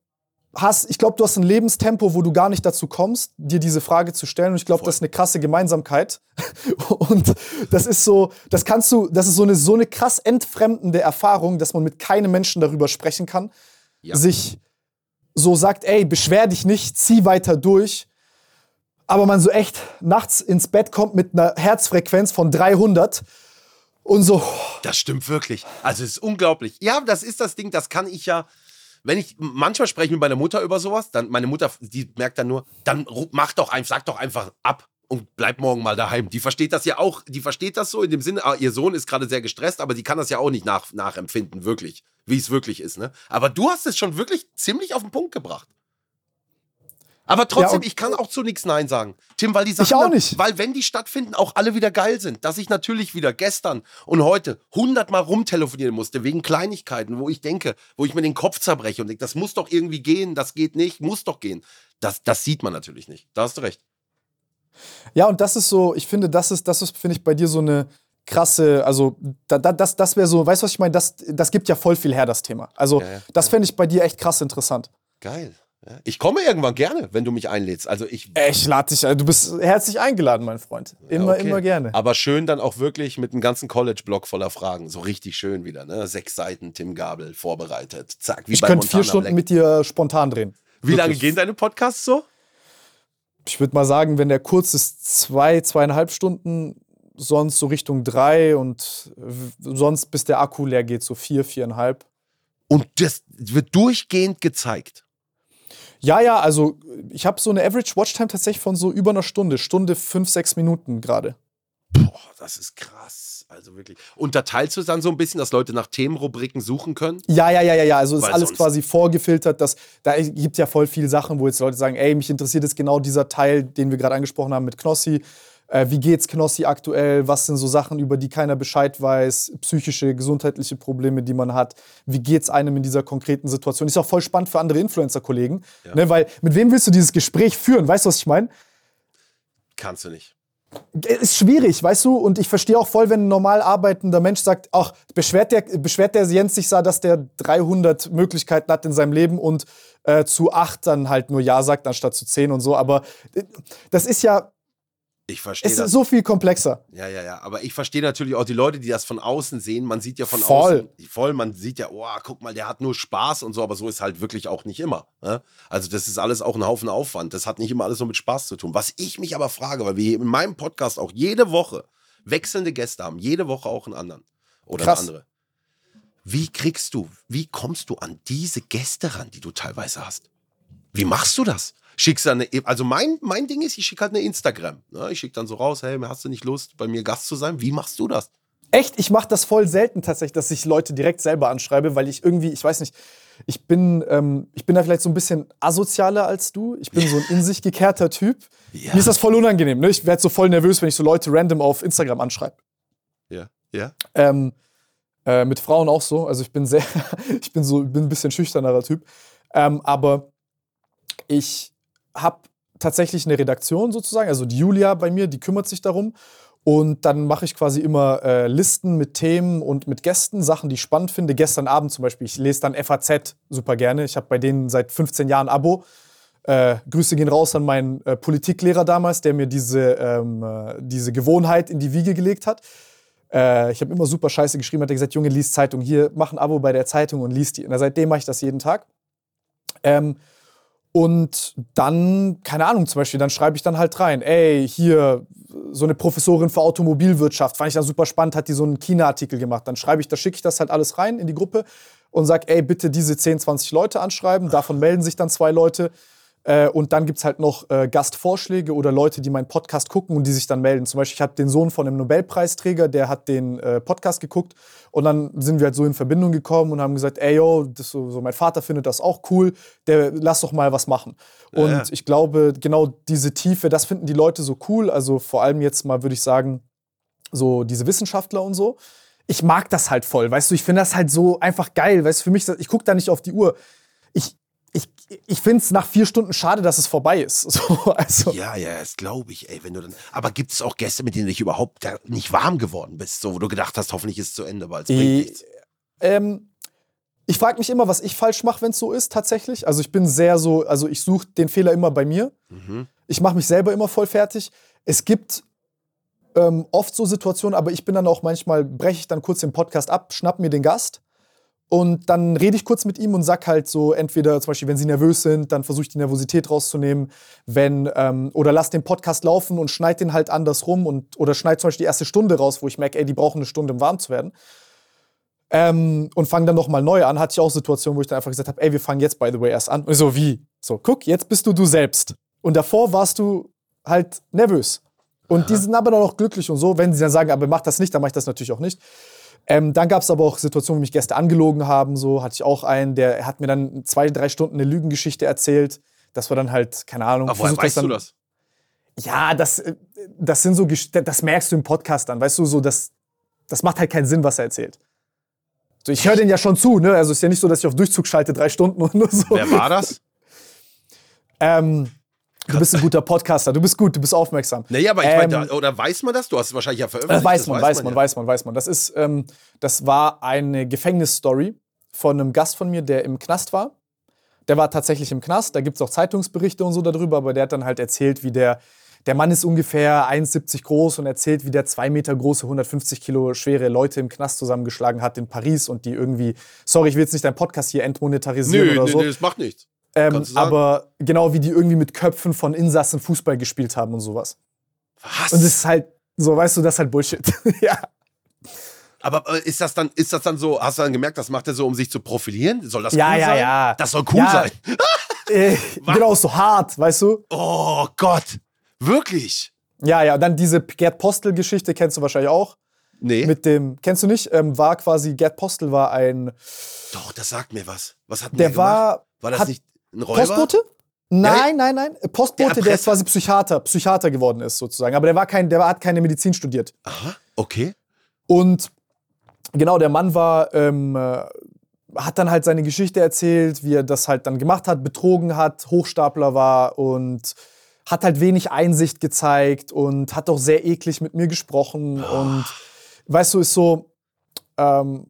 C: hast, ich glaube, du hast ein Lebenstempo, wo du gar nicht dazu kommst, dir diese Frage zu stellen. Und ich glaube, das ist eine krasse Gemeinsamkeit. *laughs* Und das ist so, das kannst du, das ist so eine, so eine krass entfremdende Erfahrung, dass man mit keinem Menschen darüber sprechen kann.
B: Ja.
C: Sich so sagt, ey, beschwer dich nicht, zieh weiter durch. Aber man so echt nachts ins Bett kommt mit einer Herzfrequenz von 300 und so,
B: Das stimmt wirklich. Also es ist unglaublich. Ja, das ist das Ding, das kann ich ja. Wenn ich manchmal spreche ich mit meiner Mutter über sowas, dann meine Mutter, die merkt dann nur, dann mach doch einfach, sag doch einfach ab und bleib morgen mal daheim. Die versteht das ja auch, die versteht das so in dem Sinne, ah, ihr Sohn ist gerade sehr gestresst, aber die kann das ja auch nicht nach, nachempfinden, wirklich, wie es wirklich ist. Ne? Aber du hast es schon wirklich ziemlich auf den Punkt gebracht. Aber trotzdem,
C: und-
B: ich kann auch zu nichts Nein sagen. Tim, weil die Sachen,
C: Ich auch
B: dann-
C: nicht.
B: weil wenn die stattfinden, auch alle wieder geil sind. Dass ich natürlich wieder gestern und heute hundertmal rumtelefonieren musste wegen Kleinigkeiten, wo ich denke, wo ich mir den Kopf zerbreche und denke, das muss doch irgendwie gehen, das geht nicht, muss doch gehen. Das, das sieht man natürlich nicht. Da hast du recht.
C: Ja, und das ist so, ich finde, das ist, das ist, finde ich, bei dir so eine krasse, also da, da, das, das wäre so, weißt du, was ich meine? Das, das gibt ja voll viel her, das Thema. Also,
B: Ja, ja,
C: das fände ich bei dir echt krass interessant.
B: Geil. Ich komme irgendwann gerne, wenn du mich einlädst. Also ich.
C: Ich lade dich, du bist herzlich eingeladen, mein Freund. Immer,
B: Okay.
C: immer gerne.
B: Aber schön dann auch wirklich mit einem ganzen College-Block voller Fragen. So richtig schön wieder, ne? Sechs Seiten Tim Gabel vorbereitet. Zack, wie
C: Ich könnte vier Stunden
B: Black.
C: mit dir spontan drehen.
B: Wie lange
C: Wirklich.
B: gehen deine Podcasts so?
C: Ich würde mal sagen, wenn der kurz ist, zwei, zweieinhalb Stunden, sonst so Richtung drei und sonst bis der Akku leer geht, so vier, viereinhalb.
B: Und das wird durchgehend gezeigt.
C: Ja, ja, also ich habe so eine Average Watchtime tatsächlich von so über einer Stunde, Stunde fünf, sechs Minuten gerade.
B: Boah, das ist krass. Also wirklich. Unterteilst du es dann so ein bisschen, dass Leute nach Themenrubriken suchen können?
C: Ja, ja, ja, ja, ja. Also ist
B: Weil
C: alles quasi vorgefiltert. Dass, da gibt ja voll viele Sachen, wo jetzt Leute sagen, ey, mich interessiert jetzt genau dieser Teil, den wir gerade angesprochen haben mit Knossi. Äh, wie geht's Knossi aktuell? Was sind so Sachen, über die keiner Bescheid weiß? Psychische, gesundheitliche Probleme, die man hat. Wie geht's einem in dieser konkreten Situation? Ist auch voll spannend für andere Influencer-Kollegen. Ne, weil mit wem willst du dieses Gespräch führen? Weißt du, was ich meine?
B: Kannst du nicht.
C: ist schwierig, weißt du? Und ich verstehe auch voll, wenn ein normal arbeitender Mensch sagt, ach, beschwert der, beschwert der Jens sich da, dass der 300 Möglichkeiten hat in seinem Leben und äh, zu acht dann halt nur Ja sagt, anstatt zu zehn und so. Aber äh, das ist ja,
B: Ich verstehe
C: es
B: das.
C: ist so viel komplexer.
B: Ja, ja, ja. Aber ich verstehe natürlich auch die Leute, die das von außen sehen. Man sieht ja von
C: Voll.
B: außen. Voll. Man sieht ja, oh, guck mal, der hat nur Spaß und so, aber so ist halt wirklich auch nicht immer. Ne? Also, das ist alles auch ein Haufen Aufwand. Das hat nicht immer alles so mit Spaß zu tun. Was ich mich aber frage, weil wir hier in meinem Podcast auch jede Woche wechselnde Gäste haben, jede Woche auch einen anderen. Oder
C: Krass.
B: eine andere. Wie kriegst du, wie kommst du an diese Gäste ran, die du teilweise hast? Wie machst du das? Schickst du eine, also mein, mein Ding ist, ich schicke halt eine Instagram. Ne? Ich schicke dann so raus, hey, hast du nicht Lust, bei mir Gast zu sein? Wie machst du das?
C: Echt, ich mache das voll selten tatsächlich, dass ich Leute direkt selber anschreibe, weil ich irgendwie, ich weiß nicht, ich bin, ähm, ich bin da vielleicht so ein bisschen asozialer als du. Ich bin so ein in sich gekehrter Typ.
B: Ja.
C: Mir ist das voll unangenehm. Ne? Ich werde so voll nervös, wenn ich so Leute random auf Instagram anschreibe.
B: Ja. Ja?
C: Ähm, äh, mit Frauen auch so. Also ich bin sehr, *laughs* ich bin so, bin ein bisschen schüchternerer Typ. Ähm, aber ich habe tatsächlich eine Redaktion sozusagen, also die Julia bei mir, die kümmert sich darum. Und dann mache ich quasi immer äh, Listen mit Themen und mit Gästen, Sachen, die ich spannend finde. Gestern Abend zum Beispiel, ich lese dann FAZ super gerne. Ich habe bei denen seit 15 Jahren Abo. Äh, Grüße gehen raus an meinen äh, Politiklehrer damals, der mir diese, ähm, äh, diese Gewohnheit in die Wiege gelegt hat. Äh, ich habe immer super Scheiße geschrieben, hat er gesagt, Junge, lies Zeitung hier, mach ein Abo bei der Zeitung und lies die. Und seitdem mache ich das jeden Tag. Ähm, und dann, keine Ahnung, zum Beispiel, dann schreibe ich dann halt rein, ey, hier, so eine Professorin für Automobilwirtschaft, fand ich dann super spannend, hat die so einen China-Artikel gemacht. Dann schreibe ich, da schicke ich das halt alles rein in die Gruppe und sag, ey, bitte diese 10, 20 Leute anschreiben. Davon melden sich dann zwei Leute. Äh, und dann gibt es halt noch äh, Gastvorschläge oder Leute, die meinen Podcast gucken und die sich dann melden. Zum Beispiel, ich habe den Sohn von einem Nobelpreisträger, der hat den äh, Podcast geguckt. Und dann sind wir halt so in Verbindung gekommen und haben gesagt, ey, yo, das so, so, mein Vater findet das auch cool, der, lass doch mal was machen. Und
B: Ja.
C: ich glaube, genau diese Tiefe, das finden die Leute so cool. Also vor allem jetzt mal, würde ich sagen, so diese Wissenschaftler und so. Ich mag das halt voll, weißt du, ich finde das halt so einfach geil, weißt du, für mich, ich gucke da nicht auf die Uhr. Ich, finde es nach vier Stunden schade, dass es vorbei ist. *laughs* So, also,
B: Ja, ja, das glaube ich, ey, wenn du dann. Aber gibt es auch Gäste, mit denen du dich überhaupt nicht warm geworden bist, so wo du gedacht hast, hoffentlich ist es zu Ende, weil es bringt
C: Ich,
B: nichts.
C: ähm, ich frage mich immer, was ich falsch mache, wenn es so ist, tatsächlich. Also ich bin sehr so, also ich suche den Fehler immer bei mir.
B: Mhm.
C: Ich mache mich selber immer voll fertig. Es gibt ähm, oft so Situationen, aber ich bin dann auch manchmal, breche ich dann kurz den Podcast ab, schnapp mir den Gast und dann rede ich kurz mit ihm und sag halt so, entweder zum Beispiel, wenn sie nervös sind, dann versuche ich die Nervosität rauszunehmen, wenn, ähm, oder lass den Podcast laufen und schneid den halt andersrum und, oder schneid zum Beispiel die erste Stunde raus, wo ich merke, ey, die brauchen eine Stunde, um warm zu werden. Ähm, und fange dann nochmal neu an. Hatte ich auch Situationen, wo ich dann einfach gesagt habe, ey, wir fangen jetzt, by the way, erst an. Und so, wie? So, guck, jetzt bist du du selbst. Und davor warst du halt nervös. Und die sind aber dann auch glücklich und so. Wenn sie dann sagen, aber mach das nicht, dann mach ich das natürlich auch nicht. Ähm, dann gab es aber auch Situationen, wo mich Gäste angelogen haben. So hatte ich auch einen, der hat mir dann zwei, drei Stunden eine Lügengeschichte erzählt. Das war dann halt, keine Ahnung.
B: Aber woher weißt
C: dann,
B: du das?
C: Ja, das, äh, das sind so, das merkst du im Podcast dann. Weißt du, so, das, das macht halt keinen Sinn, was er erzählt. So, ich höre den ja schon zu, ne? Also ist ja nicht so, dass ich auf Durchzug schalte, drei Stunden *laughs* und nur so.
B: Wer war das?
C: Ähm, du bist ein guter Podcaster, du bist gut, du bist aufmerksam.
B: Naja, aber ich
C: Ähm,
B: meine, oder weiß man das? Du hast es wahrscheinlich ja veröffentlicht.
C: Das weiß man, weiß man,
B: ja.
C: weiß man, weiß man. Das ist, ähm, das war eine Gefängnisstory von einem Gast von mir, der im Knast war. Der war tatsächlich im Knast. Da gibt es auch Zeitungsberichte und so darüber, aber der hat dann halt erzählt, wie der, der Mann ist ungefähr 1,70 groß und erzählt, wie der zwei Meter große, 150 Kilo schwere Leute im Knast zusammengeschlagen hat in Paris und die irgendwie, sorry, ich will jetzt nicht deinen Podcast hier entmonetarisieren
B: Nö,
C: oder
B: nö,
C: so.
B: nö, das macht nichts.
C: Ähm, aber genau wie die irgendwie mit Köpfen von Insassen Fußball gespielt haben und sowas.
B: Was?
C: Und das ist halt, so weißt du, das ist halt Bullshit. *laughs* ja.
B: Aber äh, ist das dann, ist das dann so, hast du dann gemerkt, das macht er so, um sich zu profilieren? Soll das
C: Ja,
B: cool
C: ja,
B: sein?
C: ja.
B: Das soll cool
C: Ja.
B: sein. *laughs*
C: Äh, genau, so hart, weißt du?
B: Oh Gott. Wirklich?
C: Ja, ja, dann diese Gerd Postel-Geschichte kennst du wahrscheinlich auch.
B: Nee.
C: Mit dem, kennst du nicht? Ähm, war quasi, Gerd Postel war ein,
B: Doch, das sagt mir was. Was hat denn
C: der
B: der gemacht?
C: war
B: War das
C: hat-
B: nicht ein Räuber?
C: Postbote? Nein, nein, nein. Äh, Postbote, der,
B: Erpresser?
C: ist quasi Psychiater, Psychiater geworden ist sozusagen. Aber der war kein, der hat keine Medizin studiert.
B: Aha, okay.
C: Und genau, der Mann war, ähm, äh, hat dann halt seine Geschichte erzählt, wie er das halt dann gemacht hat, betrogen hat, Hochstapler war und hat halt wenig Einsicht gezeigt und hat auch sehr eklig mit mir gesprochen. Und weißt du, ist so, ähm,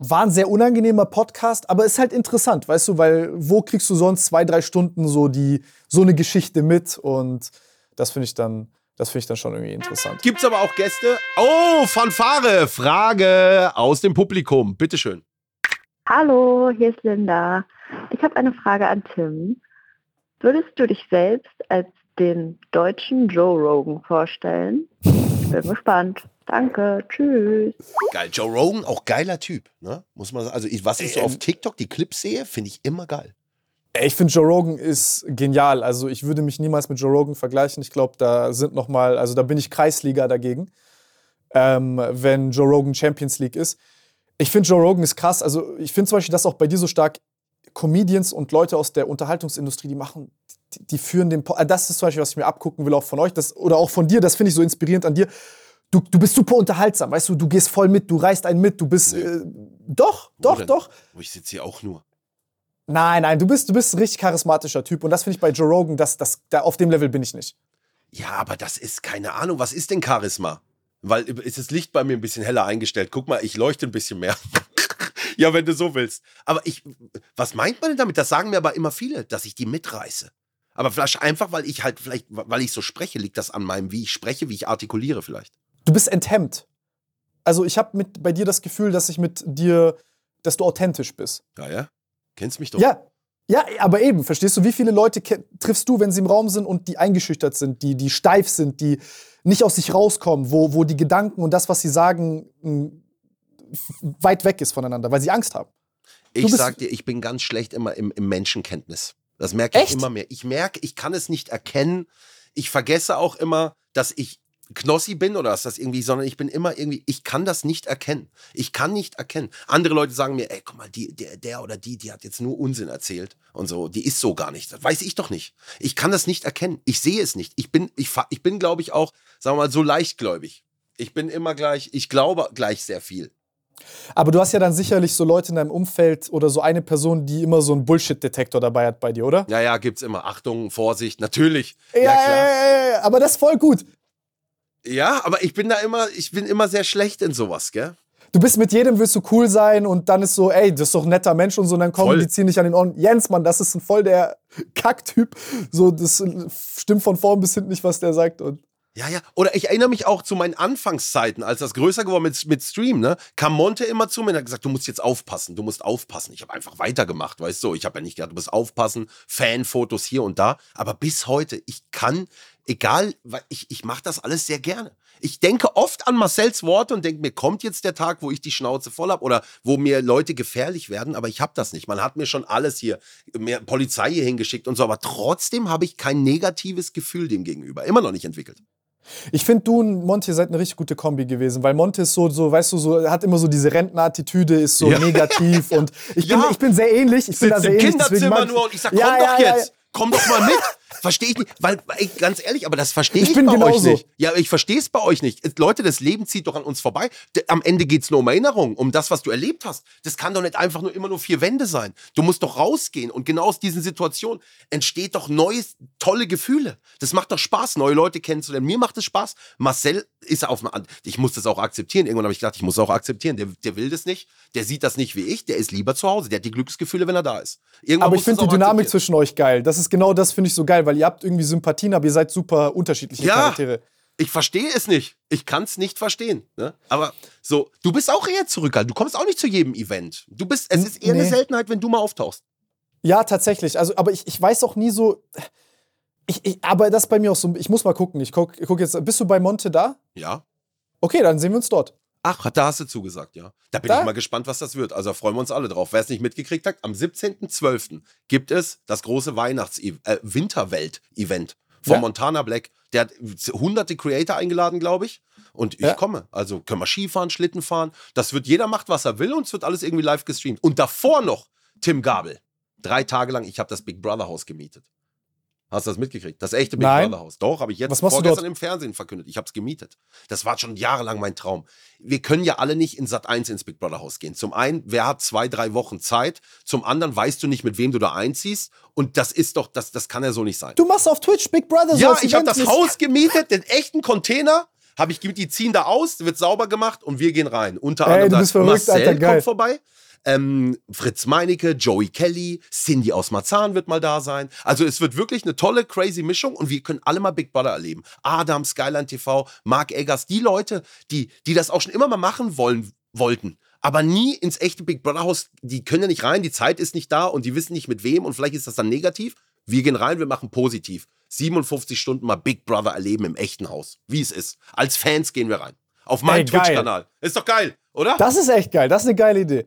C: war ein sehr unangenehmer Podcast, aber ist halt interessant, weißt du, weil wo kriegst du sonst zwei, drei Stunden so die, so eine Geschichte mit und das finde ich dann, das finde ich dann schon irgendwie interessant.
B: Gibt's aber auch Gäste? Oh, Fanfare. Frage aus dem Publikum. Bitteschön.
D: Hallo, hier ist Linda. Ich habe eine Frage an Tim. Würdest du dich selbst als den deutschen Joe Rogan vorstellen? Ich bin *laughs* gespannt. Danke, tschüss.
B: Geil. Joe Rogan, auch geiler Typ. Ne? Muss man sagen. Also, ich, was ich so
C: Ähm.
B: auf TikTok die Clips sehe, finde ich immer geil.
C: Ich finde Joe Rogan ist genial. Also ich würde mich niemals mit Joe Rogan vergleichen. Ich glaube, da sind noch mal, also da bin ich Kreisliga dagegen, ähm, wenn Joe Rogan Champions League ist. Ich finde Joe Rogan ist krass. Also ich finde zum Beispiel, dass auch bei dir so stark Comedians und Leute aus der Unterhaltungsindustrie, die machen, die, die führen den. Po äh, das ist zum Beispiel, was ich mir abgucken will, auch von euch, das, oder auch von dir. Das finde ich so inspirierend an dir. Du, du bist super unterhaltsam, weißt du, du gehst voll mit, du reißt einen mit, du bist.
B: Nee.
C: Äh, doch,
B: Wo
C: doch,
B: denn?
C: doch.
B: Oh, ich sitze hier auch nur.
C: Nein, nein, du bist, du bist ein richtig charismatischer Typ. Und das finde ich bei Joe Rogan, das, das, da, auf dem Level bin ich nicht.
B: Ja, aber das ist keine Ahnung. Was ist denn Charisma? Weil ist das Licht bei mir ein bisschen heller eingestellt. Guck mal, ich leuchte ein bisschen mehr. *laughs* ja, wenn du so willst. Aber ich, was meint man denn damit? Das sagen mir aber immer viele, dass ich die mitreiße. Aber vielleicht einfach, weil ich halt, vielleicht, weil ich so spreche, liegt das an meinem, wie ich spreche, wie ich artikuliere vielleicht.
C: Du bist enthemmt. Also ich habe mit bei dir das Gefühl, dass ich mit dir, dass du authentisch bist.
B: Ja, ja. Kennst mich doch.
C: Ja. Ja, aber eben, verstehst du, wie viele Leute triffst du, wenn sie im Raum sind und die eingeschüchtert sind, die, die steif sind, die nicht aus sich rauskommen, wo, wo die Gedanken und das, was sie sagen, weit weg ist voneinander, weil sie Angst haben.
B: Ich sag dir, ich bin ganz schlecht immer im, im Menschenkenntnis. Das merke ich
C: Echt?
B: immer mehr. Ich merke, ich kann es nicht erkennen. Ich vergesse auch immer, dass ich Knossi bin oder dass das irgendwie, sondern ich bin immer irgendwie, ich kann das nicht erkennen. Ich kann nicht erkennen. Andere Leute sagen mir, ey, guck mal, die, der, der oder die, die hat jetzt nur Unsinn erzählt und so. Die ist so gar nicht. Das weiß ich doch nicht. Ich kann das nicht erkennen. Ich sehe es nicht. Ich bin, ich, ich bin, glaube ich, auch, sagen wir mal, so leichtgläubig. Ich bin immer gleich, ich glaube gleich sehr viel.
C: Aber du hast ja dann sicherlich so Leute in deinem Umfeld oder so eine Person, die immer so einen Bullshit-Detektor dabei hat bei dir, oder?
B: Ja, ja, gibt's immer. Achtung, Vorsicht, natürlich.
C: Ja, ja, ja, ja, aber das ist voll gut.
B: Ja, aber ich bin da immer, ich bin immer sehr schlecht in sowas, gell?
C: Du bist mit jedem, willst du cool sein und dann ist so, ey, das ist doch ein netter Mensch und so, und dann kommen
B: Voll.
C: die ziehen dich an den Ohren. Jens, Mann, das ist ein voll der Kacktyp. So, das stimmt von vorn bis hinten nicht, was der sagt. Und
B: Ja, ja. Oder ich erinnere mich auch zu meinen Anfangszeiten, als das größer geworden mit, mit Stream, ne? Kam Monte immer zu mir und hat gesagt, du musst jetzt aufpassen, du musst aufpassen. Ich habe einfach weitergemacht, weißt du? Ich habe ja nicht gedacht, du musst aufpassen, Fanfotos hier und da. Aber bis heute, ich kann, egal, ich, ich mache das alles sehr gerne. Ich denke oft an Marcells Worte und denke mir, kommt jetzt der Tag, wo ich die Schnauze voll habe oder wo mir Leute gefährlich werden, aber ich habe das nicht. Man hat mir schon alles hier, mehr Polizei hier hingeschickt und so, aber trotzdem habe ich kein negatives Gefühl dem gegenüber. Immer noch nicht entwickelt.
C: ich finde, du und Monte seid eine richtig gute Kombi gewesen, weil Monte ist so, so weißt du, so, hat immer so diese Rentnerattitüde, ist so
B: Ja.
C: negativ und *laughs* ich,
B: Ja.
C: bin, ich bin sehr ähnlich. Ich bin da sehr
B: im
C: ähnlich.
B: Kinderzimmer nur und ich sag,
C: Ja,
B: komm
C: ja,
B: doch jetzt, komm doch mal mit. *laughs* Verstehe ich nicht, weil, ey, ganz ehrlich, aber das verstehe ich,
C: Ich bin
B: bei euch
C: genauso.
B: nicht. Ja, ich verstehe es bei euch nicht. Leute, das Leben zieht doch an uns vorbei. Am Ende geht's nur um Erinnerung, um das, was du erlebt hast. Das kann doch nicht einfach nur immer nur vier Wände sein. Du musst doch rausgehen und genau aus diesen Situationen entsteht doch neues, tolle Gefühle. Das macht doch Spaß, neue Leute kennenzulernen. Mir macht es Spaß. Marcel ist auf einem, an- ich muss das auch akzeptieren. Irgendwann habe ich gedacht, ich muss auch akzeptieren. Der, der will das nicht. Der sieht das nicht wie ich. Der ist lieber zu Hause. Der hat die Glücksgefühle, wenn er da ist. Irgendwann
C: Aber ich
B: es
C: finde die Dynamik zwischen euch geil. Das ist genau das, finde ich so geil, weil ihr habt irgendwie Sympathien, aber ihr seid super unterschiedliche
B: Ja.
C: Charaktere.
B: Ich verstehe es nicht. Ich kann es nicht verstehen. Ne? Aber so, du bist auch eher zurückhaltend. Du kommst auch nicht zu jedem Event. Du bist, es ist eher eine
C: nee.
B: Seltenheit, wenn du mal auftauchst.
C: Ja, tatsächlich. Also, aber ich, ich weiß auch nie so. Ich, ich, aber das ist bei mir auch so. Ich muss mal gucken. Ich guck, guck jetzt. Bist du bei Monte da?
B: Ja.
C: Okay, dann sehen wir uns dort.
B: Ach, da hast du zugesagt, ja. Da bin
C: Da?
B: ich mal gespannt, was das wird. Also da freuen wir uns alle drauf. Wer es nicht mitgekriegt hat, am 17.12. gibt es das große Weihnachts- äh, Winterwelt-Event von
C: Ja.
B: Montana Black. Der hat hunderte Creator eingeladen, glaube ich. Und ich
C: Ja.
B: komme. Also können wir Skifahren, Schlitten fahren. Das wird, jeder macht, was er will und es wird alles irgendwie live gestreamt. Und davor noch Tim Gabel. Drei Tage lang, ich habe das Big Brother Haus gemietet. Hast du das mitgekriegt? Das echte Big
C: Nein.
B: Brother Haus. Doch, habe ich jetzt
C: Was machst du
B: vorgestern
C: dort?
B: im Fernsehen verkündet. Ich habe es gemietet. Das war schon jahrelang mein Traum. Wir können ja alle nicht in Sat 1 ins Big Brother Haus gehen. Zum einen, wer hat zwei, drei Wochen Zeit? Zum anderen weißt du nicht, mit wem du da einziehst. Und das ist doch, das, das kann ja so nicht sein.
C: Du machst auf Twitch Big Brother so
B: ja, ich habe das Haus gemietet, den echten Container. Habe ich gemietet, die ziehen da aus, wird sauber gemacht und wir gehen rein. Unter
C: Ey,
B: anderem
C: bist verrückt,
B: Marcel
C: Alter,
B: kommt vorbei. Ähm, Fritz Meinecke, Joey Kelly, Cindy aus Marzahn wird mal da sein. Also es wird wirklich eine tolle, crazy Mischung und wir können alle mal Big Brother erleben. Adam, Skyline TV, Mark Eggers, die Leute, die, die das auch schon immer mal machen wollen, wollten, aber nie ins echte Big Brother Haus, die können ja nicht rein, die Zeit ist nicht da und die wissen nicht mit wem und vielleicht ist das dann negativ. Wir gehen rein, wir machen positiv. 57 Stunden mal Big Brother erleben im echten Haus, wie es ist. Als Fans gehen wir rein. Auf
C: geil.
B: Twitch-Kanal. Ist doch geil, oder?
C: Das ist echt geil. Das ist eine geile Idee.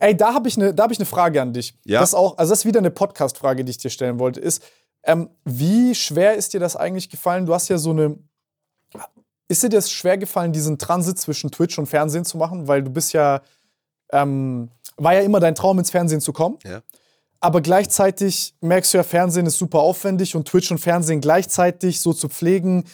C: Ey, da habe ich eine hab ich ne Frage an dich.
B: Ja.
C: Das auch, also das ist wieder eine Podcast-Frage, die ich dir stellen wollte. Ist, ähm, wie schwer ist dir das eigentlich gefallen? Du hast ja so eine. Ist dir das schwer gefallen, diesen Transit zwischen Twitch und Fernsehen zu machen? Weil du bist ja. Ähm, war ja immer dein Traum, ins Fernsehen zu kommen.
B: Ja.
C: Aber gleichzeitig merkst du ja, Fernsehen ist super aufwendig und Twitch und Fernsehen gleichzeitig so zu pflegen,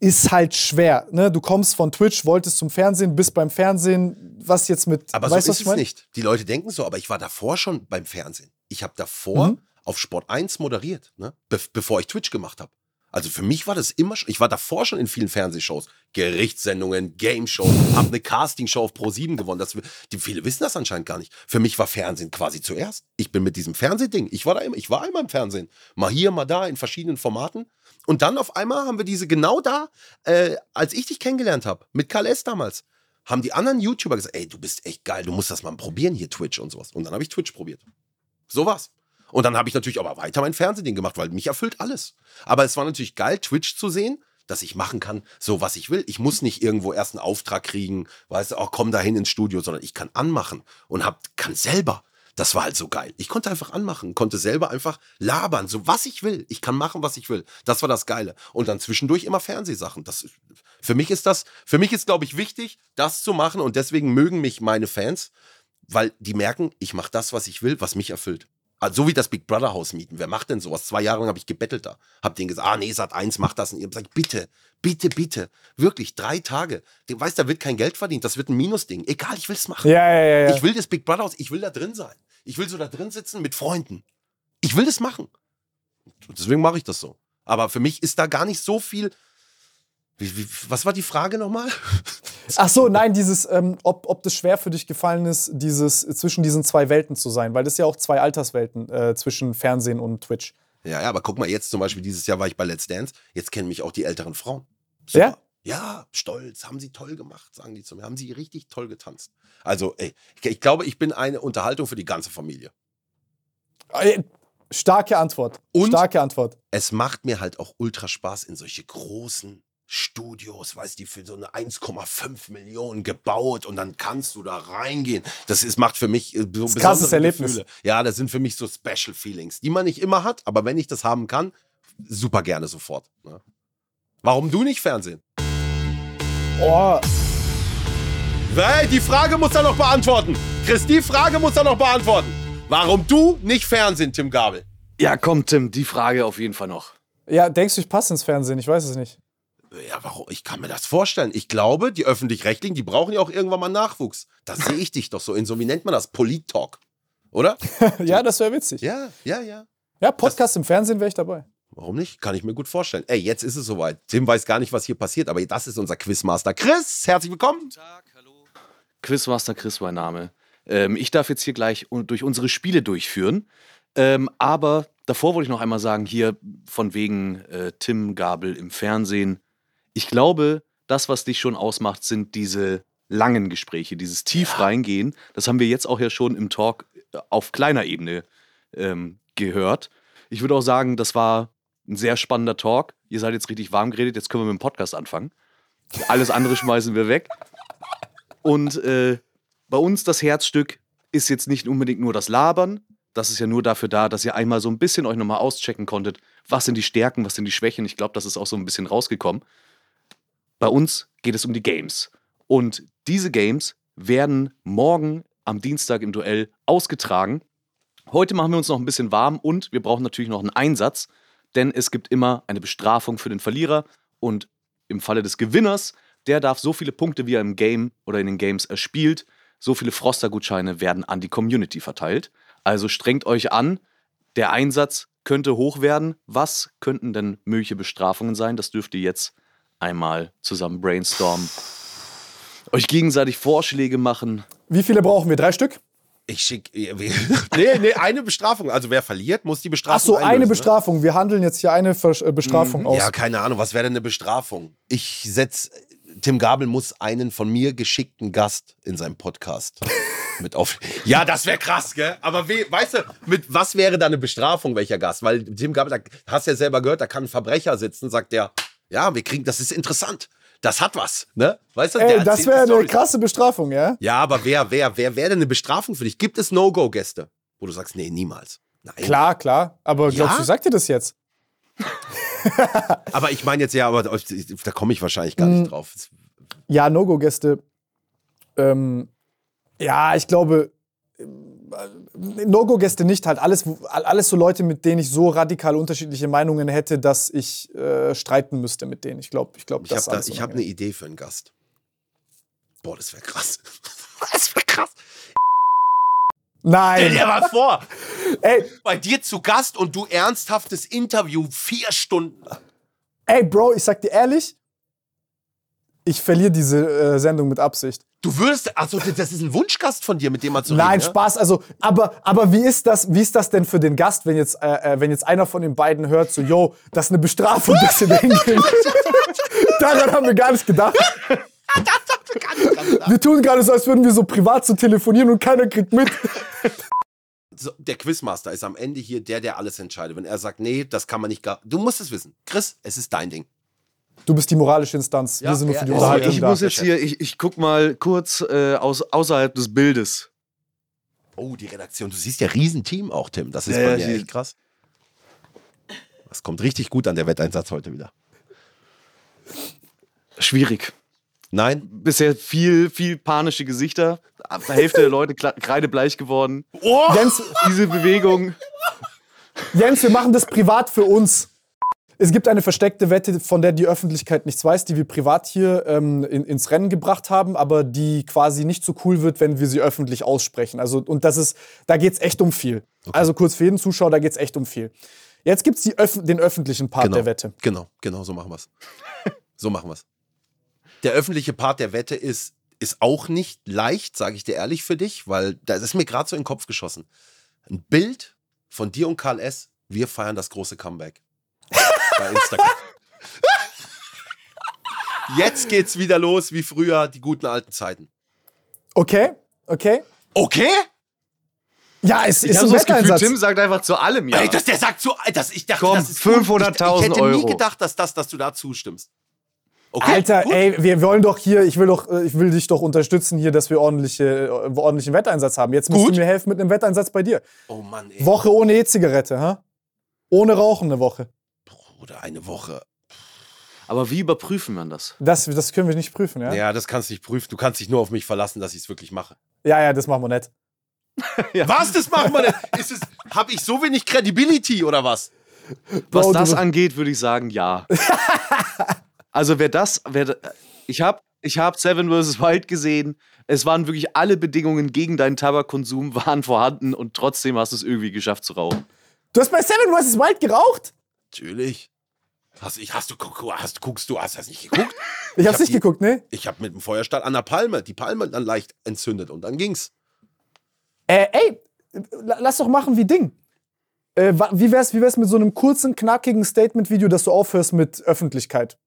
C: ist halt schwer. Ne? Du kommst von Twitch, wolltest zum Fernsehen, bist beim Fernsehen. Was jetzt mit.
B: Aber
C: weißt
B: so ist
C: ich
B: es
C: mein?
B: nicht. Die Leute denken so, aber ich war davor schon beim Fernsehen. Ich habe davor
C: Mhm.
B: auf Sport 1 moderiert, ne? Be bevor ich Twitch gemacht habe. Also für mich war das immer schon, ich war davor schon in vielen Fernsehshows, Gerichtssendungen, Game-Shows, habe eine Castingshow auf Pro7 gewonnen. Das, die, viele wissen das anscheinend gar nicht. Für mich war Fernsehen quasi zuerst. Ich bin mit diesem Fernsehding, ich war da immer, ich war immer im Fernsehen. Mal hier, mal da, in verschiedenen Formaten. Und dann auf einmal haben wir diese genau da, äh, als ich dich kennengelernt habe, mit Karl S. damals, haben die anderen YouTuber gesagt, ey, du bist echt geil, du musst das mal probieren hier, Twitch und sowas. Und dann habe ich Twitch probiert. So war's. Und dann habe ich natürlich aber weiter mein Fernsehding gemacht, weil mich erfüllt alles. Aber es war natürlich geil, Twitch zu sehen, dass ich machen kann, so was ich will. Ich muss nicht irgendwo erst einen Auftrag kriegen, weißt du, oh, komm da hin ins Studio, sondern ich kann anmachen und hab, kann selber. Das war halt so geil. Ich konnte einfach anmachen, konnte selber einfach labern, so was ich will. Ich kann machen, was ich will. Das war das Geile. Und dann zwischendurch immer Fernsehsachen. Das, für mich ist das, für mich ist, glaube ich, wichtig, das zu machen. Und deswegen mögen mich meine Fans, weil die merken, ich mache das, was ich will, was mich erfüllt. Also so wie das Big Brother Haus mieten. Wer macht denn sowas? Zwei Jahre lang habe ich gebettelt da. Hab denen gesagt, ah nee, Sat 1 macht das. Und ich hab gesagt, bitte, bitte, bitte. Wirklich, drei Tage. Du weißt, da wird kein Geld verdient. Das wird ein Minusding. Egal, ich will es machen.
C: Ja, ja, ja. ja.
B: Ich will das Big Brother Haus, ich will da drin sein. Ich will so da drin sitzen mit Freunden. Ich will das machen. Und deswegen mache ich das so. Aber für mich ist da gar nicht so viel. Wie, wie, was war die Frage nochmal?
C: Ach so, nein, dieses, ähm, ob, ob das schwer für dich gefallen ist, dieses zwischen diesen zwei Welten zu sein, weil das ja auch zwei Alterswelten äh, zwischen Fernsehen und Twitch.
B: Ja, ja, aber guck mal, jetzt zum Beispiel dieses Jahr war ich bei Let's Dance. Jetzt kennen mich auch die älteren Frauen.
C: Ja?
B: Ja, stolz, haben sie toll gemacht, sagen die zu mir. Haben sie richtig toll getanzt. Also, ey, ich, ich glaube, ich bin eine Unterhaltung für die ganze Familie.
C: Äh, Starke Antwort.
B: Und?
C: Starke Antwort.
B: Es macht mir halt auch ultra Spaß in solche großen Studios, weißt du, die für so eine 1,5 Millionen gebaut und dann kannst du da reingehen. Das ist, macht für mich äh, so
C: ein krasses
B: besondere
C: Erlebnis.
B: Gefühle. Ja, das sind für mich so Special Feelings, die man nicht immer hat, aber wenn ich das haben kann, super gerne sofort. Ne? Warum du nicht Fernsehen?
C: Oh,
B: Hey, die Frage muss er noch beantworten. Chris, die Frage muss er noch beantworten. Warum du nicht Fernsehen, Tim Gabel?
A: Ja, komm, Tim, die Frage auf jeden Fall noch.
C: ja, denkst du, ich passe ins Fernsehen? Ich weiß es nicht.
B: Ja, warum? Ich kann mir das vorstellen. Ich glaube, die Öffentlich-Rechtlichen, die brauchen ja auch irgendwann mal Nachwuchs. Da *laughs* sehe ich dich doch so in so, wie nennt man das? Polit-Talk. Oder? *laughs*
C: ja, das wäre witzig.
B: Ja, ja, ja.
C: Ja, Podcast im Fernsehen wäre ich dabei.
B: warum nicht? Kann ich mir gut vorstellen. Ey, jetzt ist es soweit. Tim weiß gar nicht, was hier passiert, aber das ist unser Quizmaster. Chris, herzlich willkommen.
E: Quizmaster Chris mein Name. Ähm, ich darf jetzt hier gleich durch unsere Spiele durchführen. Ähm, aber davor wollte ich noch einmal sagen, hier von wegen äh, Tim Gabel im Fernsehen. Ich glaube, das, was dich schon ausmacht, sind diese langen Gespräche, dieses tief reingehen. Das haben wir jetzt auch ja schon im Talk äh, auf kleiner Ebene ähm, gehört. Ich würde auch sagen, das war ein sehr spannender Talk. Ihr seid jetzt richtig warm geredet, jetzt können wir mit dem Podcast anfangen. Alles andere schmeißen wir weg. Und äh, bei uns das Herzstück ist jetzt nicht unbedingt nur das Labern. Das ist ja nur dafür da, dass ihr einmal so ein bisschen euch nochmal auschecken konntet. Was sind die Stärken, was sind die Schwächen? Ich glaube, das ist auch so ein bisschen rausgekommen. Bei uns geht es um die Games. Und diese Games werden morgen am Dienstag im Duell ausgetragen. Heute machen wir uns noch ein bisschen warm und wir brauchen natürlich noch einen Einsatz, denn es gibt immer eine Bestrafung für den Verlierer und im Falle des Gewinners, der darf so viele Punkte, wie er im Game oder in den Games erspielt, so viele Froster-Gutscheine werden an die Community verteilt. Also strengt euch an, der Einsatz könnte hoch werden. Was könnten denn mögliche Bestrafungen sein? Das dürft ihr jetzt einmal zusammen brainstormen. Euch gegenseitig Vorschläge machen.
C: Wie viele brauchen wir? Drei Stück?
B: Ich schicke. *laughs* nee, nee, eine Bestrafung. Also wer verliert, muss die Bestrafung
C: Ach so,
B: einlösen,
C: eine
B: ne?
C: Bestrafung. Wir handeln jetzt hier eine Versch äh, Bestrafung aus.
B: Ja, keine Ahnung, was wäre denn eine Bestrafung? Ich setz. Tim Gabel muss einen von mir geschickten Gast in seinem Podcast *laughs* mit auf. Ja, das wäre krass, gell? Aber we, weißt du, mit was wäre da eine Bestrafung, welcher Gast? Weil Tim Gabel, da hast ja selber gehört, da kann ein Verbrecher sitzen, sagt der, ja, wir kriegen, das ist interessant. Das hat was, ne? Weißt du,
C: Ey, das wäre eine krasse Bestrafung, ja?
B: Ja, aber wer, wer, wer wäre denn eine Bestrafung für dich? Gibt es No-Go-Gäste, wo du sagst, nee, niemals? Nein.
C: Klar, klar. Aber glaubst
B: Ja?
C: du, sagt dir das jetzt?
B: Aber ich meine jetzt ja, aber da komme ich wahrscheinlich gar nicht drauf.
C: Ja, No-Go-Gäste. Ähm, ja, ich glaube, No-Go-Gäste nicht halt. Alles, alles so Leute, mit denen ich so radikal unterschiedliche Meinungen hätte, dass ich äh, streiten müsste mit denen. Ich glaube, ich glaube,
B: Ich
C: das
B: habe
C: ist alles
B: hab
C: unangenehm.
B: eine Idee für einen Gast. Boah, das wäre krass. *laughs* Das wäre krass. Stell
C: Nein!
B: dir mal vor, *laughs*
C: Ey,
B: bei dir zu Gast und du ernsthaftes Interview, vier Stunden.
C: ey, Bro, ich sag dir ehrlich, ich verliere diese äh, Sendung mit Absicht.
B: Du würdest, also das ist ein Wunschgast von dir, mit dem man zu
C: Nein,
B: reden, ne?
C: Spaß. Also, aber, aber wie ist das? Wie ist das denn für den Gast, wenn jetzt, äh, äh, wenn jetzt einer von den beiden hört, so, yo, das ist eine Bestrafung, dass ihr da hingehen? *laughs* Daran haben wir gar nicht gedacht. Wir tun gerade so, als würden wir so privat so telefonieren und keiner kriegt mit.
B: So, der Quizmaster ist am Ende hier der, der alles entscheidet. Wenn er sagt, nee, das kann man nicht gar. Du musst es wissen. Chris, es ist dein Ding.
C: Du bist die moralische Instanz.
B: Ja,
C: wir sind nur für die
B: ist-
C: Unterhaltung
E: ich muss jetzt hier, ich, ich guck mal kurz äh, aus, außerhalb des Bildes.
B: Oh, die Redaktion. Du siehst ja Riesenteam auch, Tim. Das ist
E: Ja,
B: bei
E: ja,
B: mir echt krass. Das kommt richtig gut an der Wetteinsatz heute wieder.
E: Schwierig.
B: Nein?
E: Bisher viel, viel panische Gesichter. Ab der Hälfte der Leute kreidebleich geworden.
C: Jens,
E: Diese Bewegung.
C: Jens, wir machen das privat für uns. Es gibt eine versteckte Wette, von der die Öffentlichkeit nichts weiß, die wir privat hier ähm, in, ins Rennen gebracht haben, aber die quasi nicht so cool wird, wenn wir sie öffentlich aussprechen. Also, und das ist, da geht es echt um viel. Also kurz für jeden Zuschauer, da geht es echt um viel. Jetzt gibt es Öff den öffentlichen Part
B: Genau.
C: der Wette.
B: Genau, genau, so machen wir es. so machen wir es. Der öffentliche Part der Wette ist, ist auch nicht leicht, sage ich dir ehrlich für dich, weil das ist mir gerade so in den Kopf geschossen. Ein Bild von dir und Karl S. Wir feiern das große Comeback. Bei Instagram. Jetzt geht's wieder los wie früher, die guten alten Zeiten.
C: Okay, okay.
B: Okay?
C: Ja, es
E: Ich
C: ist
E: so das Gefühl,
C: Wetteinsatz.
E: Tim sagt einfach zu allem ja.
B: Ey, das, der sagt so, das, ich dachte,
E: Komm,
B: das ist gut.
E: 500.000
B: Ich, ich hätte nie
E: Euro.
B: gedacht, dass, das, dass du da zustimmst. Okay,
C: Alter,
B: gut.
C: ey, wir wollen doch hier, ich will doch, äh, ich will dich doch unterstützen hier, dass wir ordentliche, äh, ordentlichen Wetteinsatz haben. Jetzt musst
B: Gut.
C: du mir helfen mit einem Wetteinsatz bei dir.
B: Oh Mann, ey.
C: Woche ohne E-Zigarette, ha? Ohne Rauchen eine Woche.
B: Oder eine Woche.
E: Aber wie überprüfen man das?
C: Das, das können wir nicht prüfen, ja?
B: Ja, das kannst du nicht prüfen. Du kannst dich nur auf mich verlassen, dass ich es wirklich mache.
C: Ja, ja, das machen wir nicht. *laughs*
B: Was? Das machen wir denn? Ist es, hab ich so wenig Credibility oder was?
E: Was
C: Bro,
E: das angeht, würde ich sagen, ja. *laughs* also wer das, wer, ich habe ich hab Seven vs. Wild gesehen. Es waren wirklich alle Bedingungen gegen deinen Tabakkonsum waren vorhanden und trotzdem hast du es irgendwie geschafft zu rauchen.
C: Du hast bei Seven vs. Wild geraucht?
B: Natürlich. Hast, ich, hast du, hast, guckst du, hast das nicht geguckt? *laughs*
C: Ich hab's
B: hab
C: nicht
B: die-
C: geguckt, ne?
B: Ich habe mit dem Feuerstahl an der Palme, die Palme dann leicht entzündet und dann ging's.
C: Äh, ey, la- lass doch machen wie Ding. Äh, wie, wär's, wie wär's mit so einem kurzen, knackigen Statement-Video, dass du aufhörst mit Öffentlichkeit?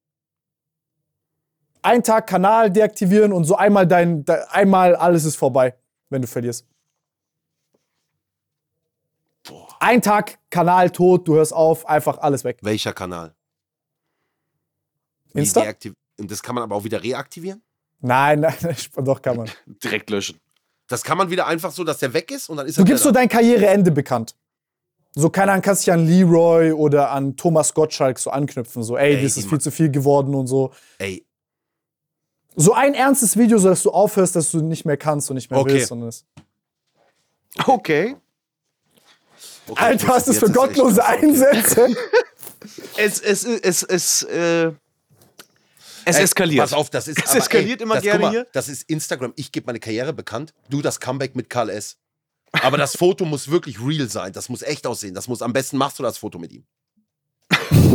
C: Ein Tag Kanal deaktivieren und so einmal dein, de, einmal alles ist vorbei, wenn du verlierst. Ein Tag Kanal tot, du hörst auf, einfach alles weg.
B: Welcher Kanal?
C: Insta?
B: Und das kann man aber auch wieder reaktivieren?
C: Nein, *laughs* nein, doch kann man. *laughs*
E: Direkt löschen.
B: Das kann man wieder einfach so, dass der weg ist und dann ist
C: Du
B: er
C: gibst so dein Karriereende bekannt. So, keine Ahnung, kannst dich an Leroy oder an Thomas Gottschalk so anknüpfen. So, ey,
B: Ey,
C: das ist viel zu viel geworden und so.
B: Ey,
C: So ein ernstes Video, so dass du aufhörst, dass du nicht mehr kannst und nicht mehr
B: Okay.
C: willst. Und das
E: Okay.
B: okay,
C: Alter, was ist das für gottlose
B: okay.
C: Einsätze? *laughs*
E: Es, es, es, es, äh, es
B: Ey,
E: eskaliert.
B: Pass auf, das ist.
E: Es eskaliert immer
B: das,
E: gerne
B: mal,
E: hier.
B: Das ist Instagram. Ich gebe meine Karriere bekannt. Du das Comeback mit Karl S. Aber das Foto muss wirklich real sein. Das muss echt aussehen. Das muss am besten machst du das Foto mit ihm.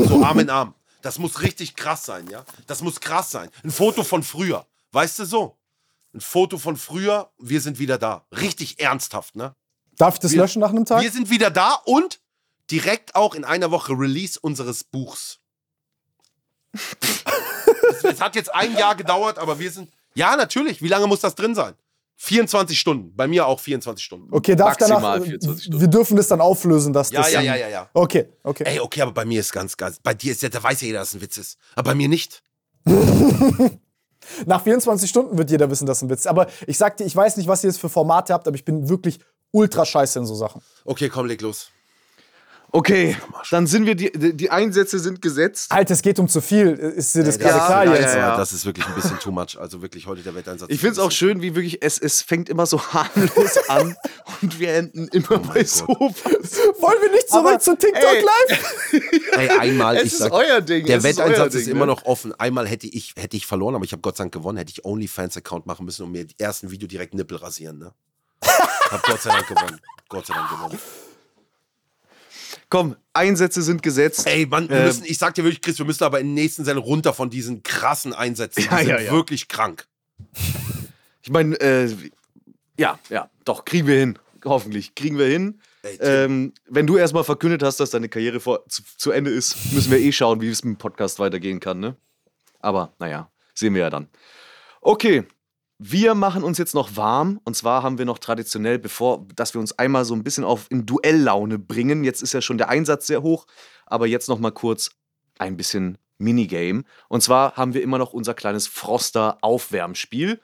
B: So Arm in Arm. Das muss richtig krass sein, ja? Das muss krass sein. Ein Foto von früher. Weißt du so? Ein Foto von früher, wir sind wieder da. Richtig ernsthaft, ne?
C: Darf ich das
B: Wir-
C: löschen nach einem Tag?
B: Wir sind wieder da und direkt auch in einer Woche Release unseres Buchs. *laughs* es, es hat jetzt ein Jahr gedauert, aber wir sind. Ja, natürlich. Wie lange muss das drin sein? 24 Stunden. Bei mir auch 24 Stunden.
C: Okay, darf
E: Maximal
C: danach.
E: 24 Stunden.
C: Wir dürfen das dann auflösen, dass
B: Ja,
C: das.
B: ja, ja, ja, ja.
C: Okay, okay.
B: Ey, okay, aber bei mir ist ganz, ganz. Bei dir ist ja, da weiß ja jeder, dass es ein Witz ist. Aber bei mir nicht. *laughs*
C: Nach 24 Stunden wird jeder wissen, dass ein Witz ist. Aber ich sag dir, ich weiß nicht, was ihr jetzt für Formate habt, aber ich bin wirklich ultra scheiße in so Sachen.
B: Okay, komm, leg los.
E: Okay, dann sind wir, die, die Einsätze sind gesetzt.
C: Alter, es geht um zu viel. Ist dir das
E: ja,
C: klar
E: ja,
C: jetzt?
E: ja, ja.
B: Das ist wirklich ein bisschen too much. Also wirklich heute der Wetteinsatz.
E: Ich finde es auch schön, wie wirklich, es, es fängt immer so *laughs* harmlos an und wir enden immer bei
B: Gott.
E: sowas.
C: Wollen wir nicht zurück
E: Aber,
C: zu TikTok
E: ey.
C: live? *laughs*
B: Ey, einmal,
E: Es
B: ich
E: ist
B: sag,
E: euer Ding.
B: Der
E: ist
B: Wetteinsatz
E: Ding,
B: ist immer
E: ne?
B: noch offen. Einmal hätte ich, hätte ich verloren, aber ich habe Gott sei Dank gewonnen. Hätte ich OnlyFans-Account machen müssen und mir die ersten Video direkt Nippel rasieren. Ne? hab Gott sei Dank gewonnen. Gott sei Dank gewonnen.
E: Komm, Einsätze sind gesetzt.
B: Ey, Mann, wir
E: Ähm.
B: müssen, ich sag dir wirklich, Chris, wir müssen aber in den nächsten Sendung runter von diesen krassen Einsätzen. Die
E: Ja,
B: sind
E: ja, ja.
B: wirklich krank.
E: Ich meine, äh, ja, ja, doch, kriegen wir hin. Hoffentlich. Kriegen wir hin.
B: Ey,
E: Ähm, wenn du erstmal verkündet hast, dass deine Karriere vor, zu, zu Ende ist, müssen wir eh schauen, wie es mit dem Podcast weitergehen kann, ne? Aber naja, sehen wir ja dann. Okay, wir machen uns jetzt noch warm. Und zwar haben wir noch traditionell, bevor, dass wir uns einmal so ein bisschen auf in Duelllaune bringen. Jetzt ist ja schon der Einsatz sehr hoch, aber jetzt noch mal kurz ein bisschen Minigame. Und zwar haben wir immer noch unser kleines Froster-Aufwärmspiel.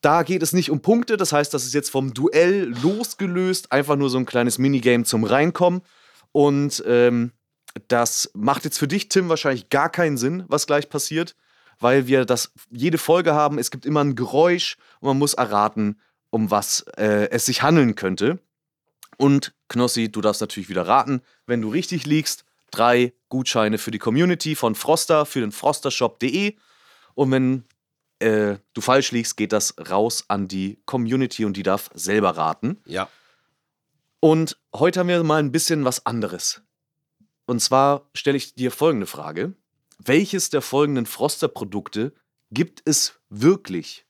E: Da geht es nicht um Punkte, das heißt, das ist jetzt vom Duell losgelöst, einfach nur so ein kleines Minigame zum Reinkommen. Und ähm, das macht jetzt für dich, Tim, wahrscheinlich gar keinen Sinn, was gleich passiert, weil wir das jede Folge haben. Es gibt immer ein Geräusch und man muss erraten, um was äh, es sich handeln könnte. Und Knossi, du darfst natürlich wieder raten, wenn du richtig liegst. Drei Gutscheine für die Community von Froster für den frostershop.de. Und wenn äh, du falsch liegst, geht das raus an die Community und die darf selber raten.
B: Ja.
E: Und heute haben wir mal ein bisschen was anderes. Und zwar stelle ich dir folgende Frage. Welches der folgenden Froster-Produkte gibt es wirklich?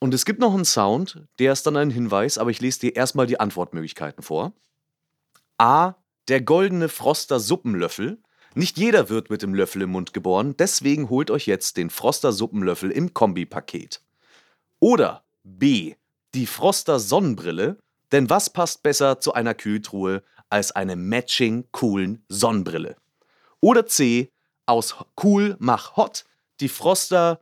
E: Und es gibt noch einen Sound, der ist dann ein Hinweis, aber ich lese dir erstmal die Antwortmöglichkeiten vor. A. Der goldene Froster Suppenlöffel. Nicht jeder wird mit dem Löffel im Mund geboren, deswegen holt euch jetzt den Froster Suppenlöffel im Kombipaket. Oder B. Die Froster Sonnenbrille, denn was passt besser zu einer Kühltruhe als eine matching coolen Sonnenbrille? Oder C. Aus cool mach hot, die Froster,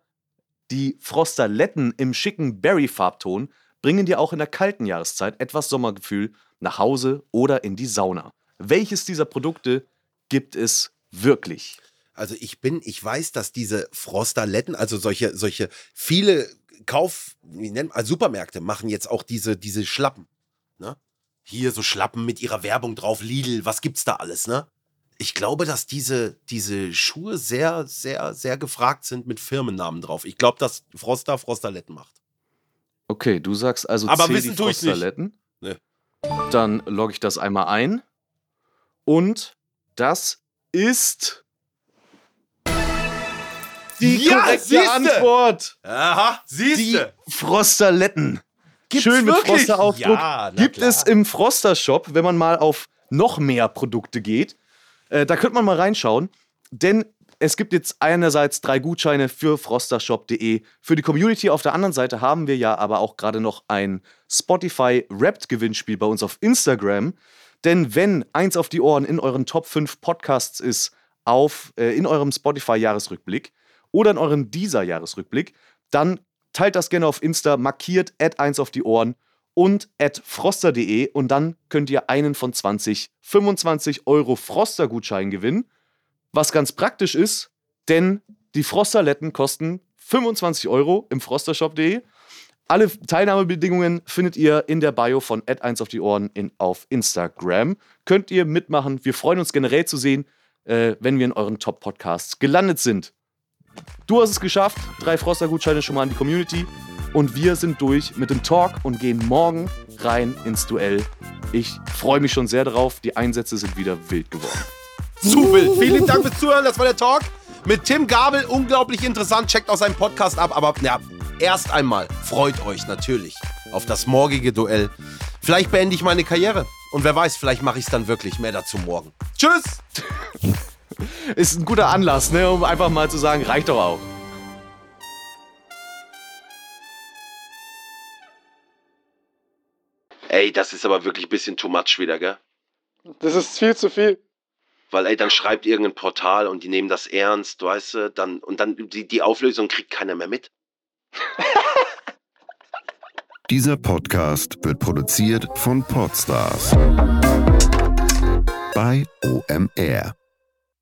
E: die Frosterletten im schicken Berry-Farbton bringen dir auch in der kalten Jahreszeit etwas Sommergefühl nach Hause oder in die Sauna. Welches dieser Produkte gibt es wirklich?
B: Also ich bin, ich weiß, dass diese Frostaletten, also solche, solche viele Kauf, wie nennt man, also Supermärkte machen jetzt auch diese, diese Schlappen. Ne? Hier so Schlappen mit ihrer Werbung drauf, Lidl, was gibt's da alles, ne? Ich glaube, dass diese, diese Schuhe sehr, sehr, sehr gefragt sind mit Firmennamen drauf. Ich glaube, dass Froster Frostaletten macht.
E: Okay, du sagst also
B: Aber
E: C,
B: wissen
E: die. Frostaletten.
B: Nee.
E: Dann logge ich das einmal ein. Und das ist die
B: Ja,
E: korrekte
B: siehste.
E: Antwort.
B: Aha,
E: Die
B: siehste.
E: Frostaletten.
B: Gibt's
E: Schön mit? Froster-Aufdruck.
B: Ja,
E: Gibt
B: klar.
E: es im Froster-Shop, wenn man mal auf noch mehr Produkte geht. Äh, da könnte man mal reinschauen. Denn es gibt jetzt einerseits drei Gutscheine für frostershop.de. Für die Community auf der anderen Seite haben wir ja aber auch gerade noch ein Spotify Wrapped Gewinnspiel bei uns auf Instagram. Denn wenn eins auf die Ohren in euren Top 5 Podcasts ist, auf, äh, in eurem Spotify-Jahresrückblick oder in eurem Deezer-Jahresrückblick, dann teilt das gerne auf Insta, markiert at 1 auf die Ohren und at froster.de und dann könnt ihr einen von 20 25 Euro Froster-Gutschein gewinnen. Was ganz praktisch ist, denn die Frosterletten kosten 25 Euro im frostershop.de. Alle Teilnahmebedingungen findet ihr in der Bio von at 1 auf die Ohren in, auf Instagram. Könnt ihr mitmachen. Wir freuen uns generell zu sehen, äh, wenn wir in euren Top-Podcasts gelandet sind. Du hast es geschafft. Drei Froster-Gutscheine schon mal an die Community. Und wir sind durch mit dem Talk und gehen morgen rein ins Duell. Ich freue mich schon sehr darauf. Die Einsätze sind wieder wild geworden.
B: Zu wild. Vielen Dank fürs Zuhören. Das war der Talk mit Tim Gabel. Unglaublich interessant. Checkt auch seinen Podcast ab. Aber ja, erst einmal freut euch natürlich auf das morgige Duell. Vielleicht beende ich meine Karriere. Und wer weiß, vielleicht mache ich es dann wirklich. Mehr dazu morgen. Tschüss. *laughs*
E: Ist ein guter Anlass, ne, um einfach mal zu sagen, reicht doch auch.
B: Ey, das ist aber wirklich ein bisschen too much wieder, gell?
C: Das ist viel zu viel.
B: Weil, ey, dann schreibt irgendein Portal und die nehmen das ernst, weißt du, dann, und dann die, die Auflösung kriegt keiner mehr mit. *laughs*
F: Dieser Podcast wird produziert von Podstars bei OMR.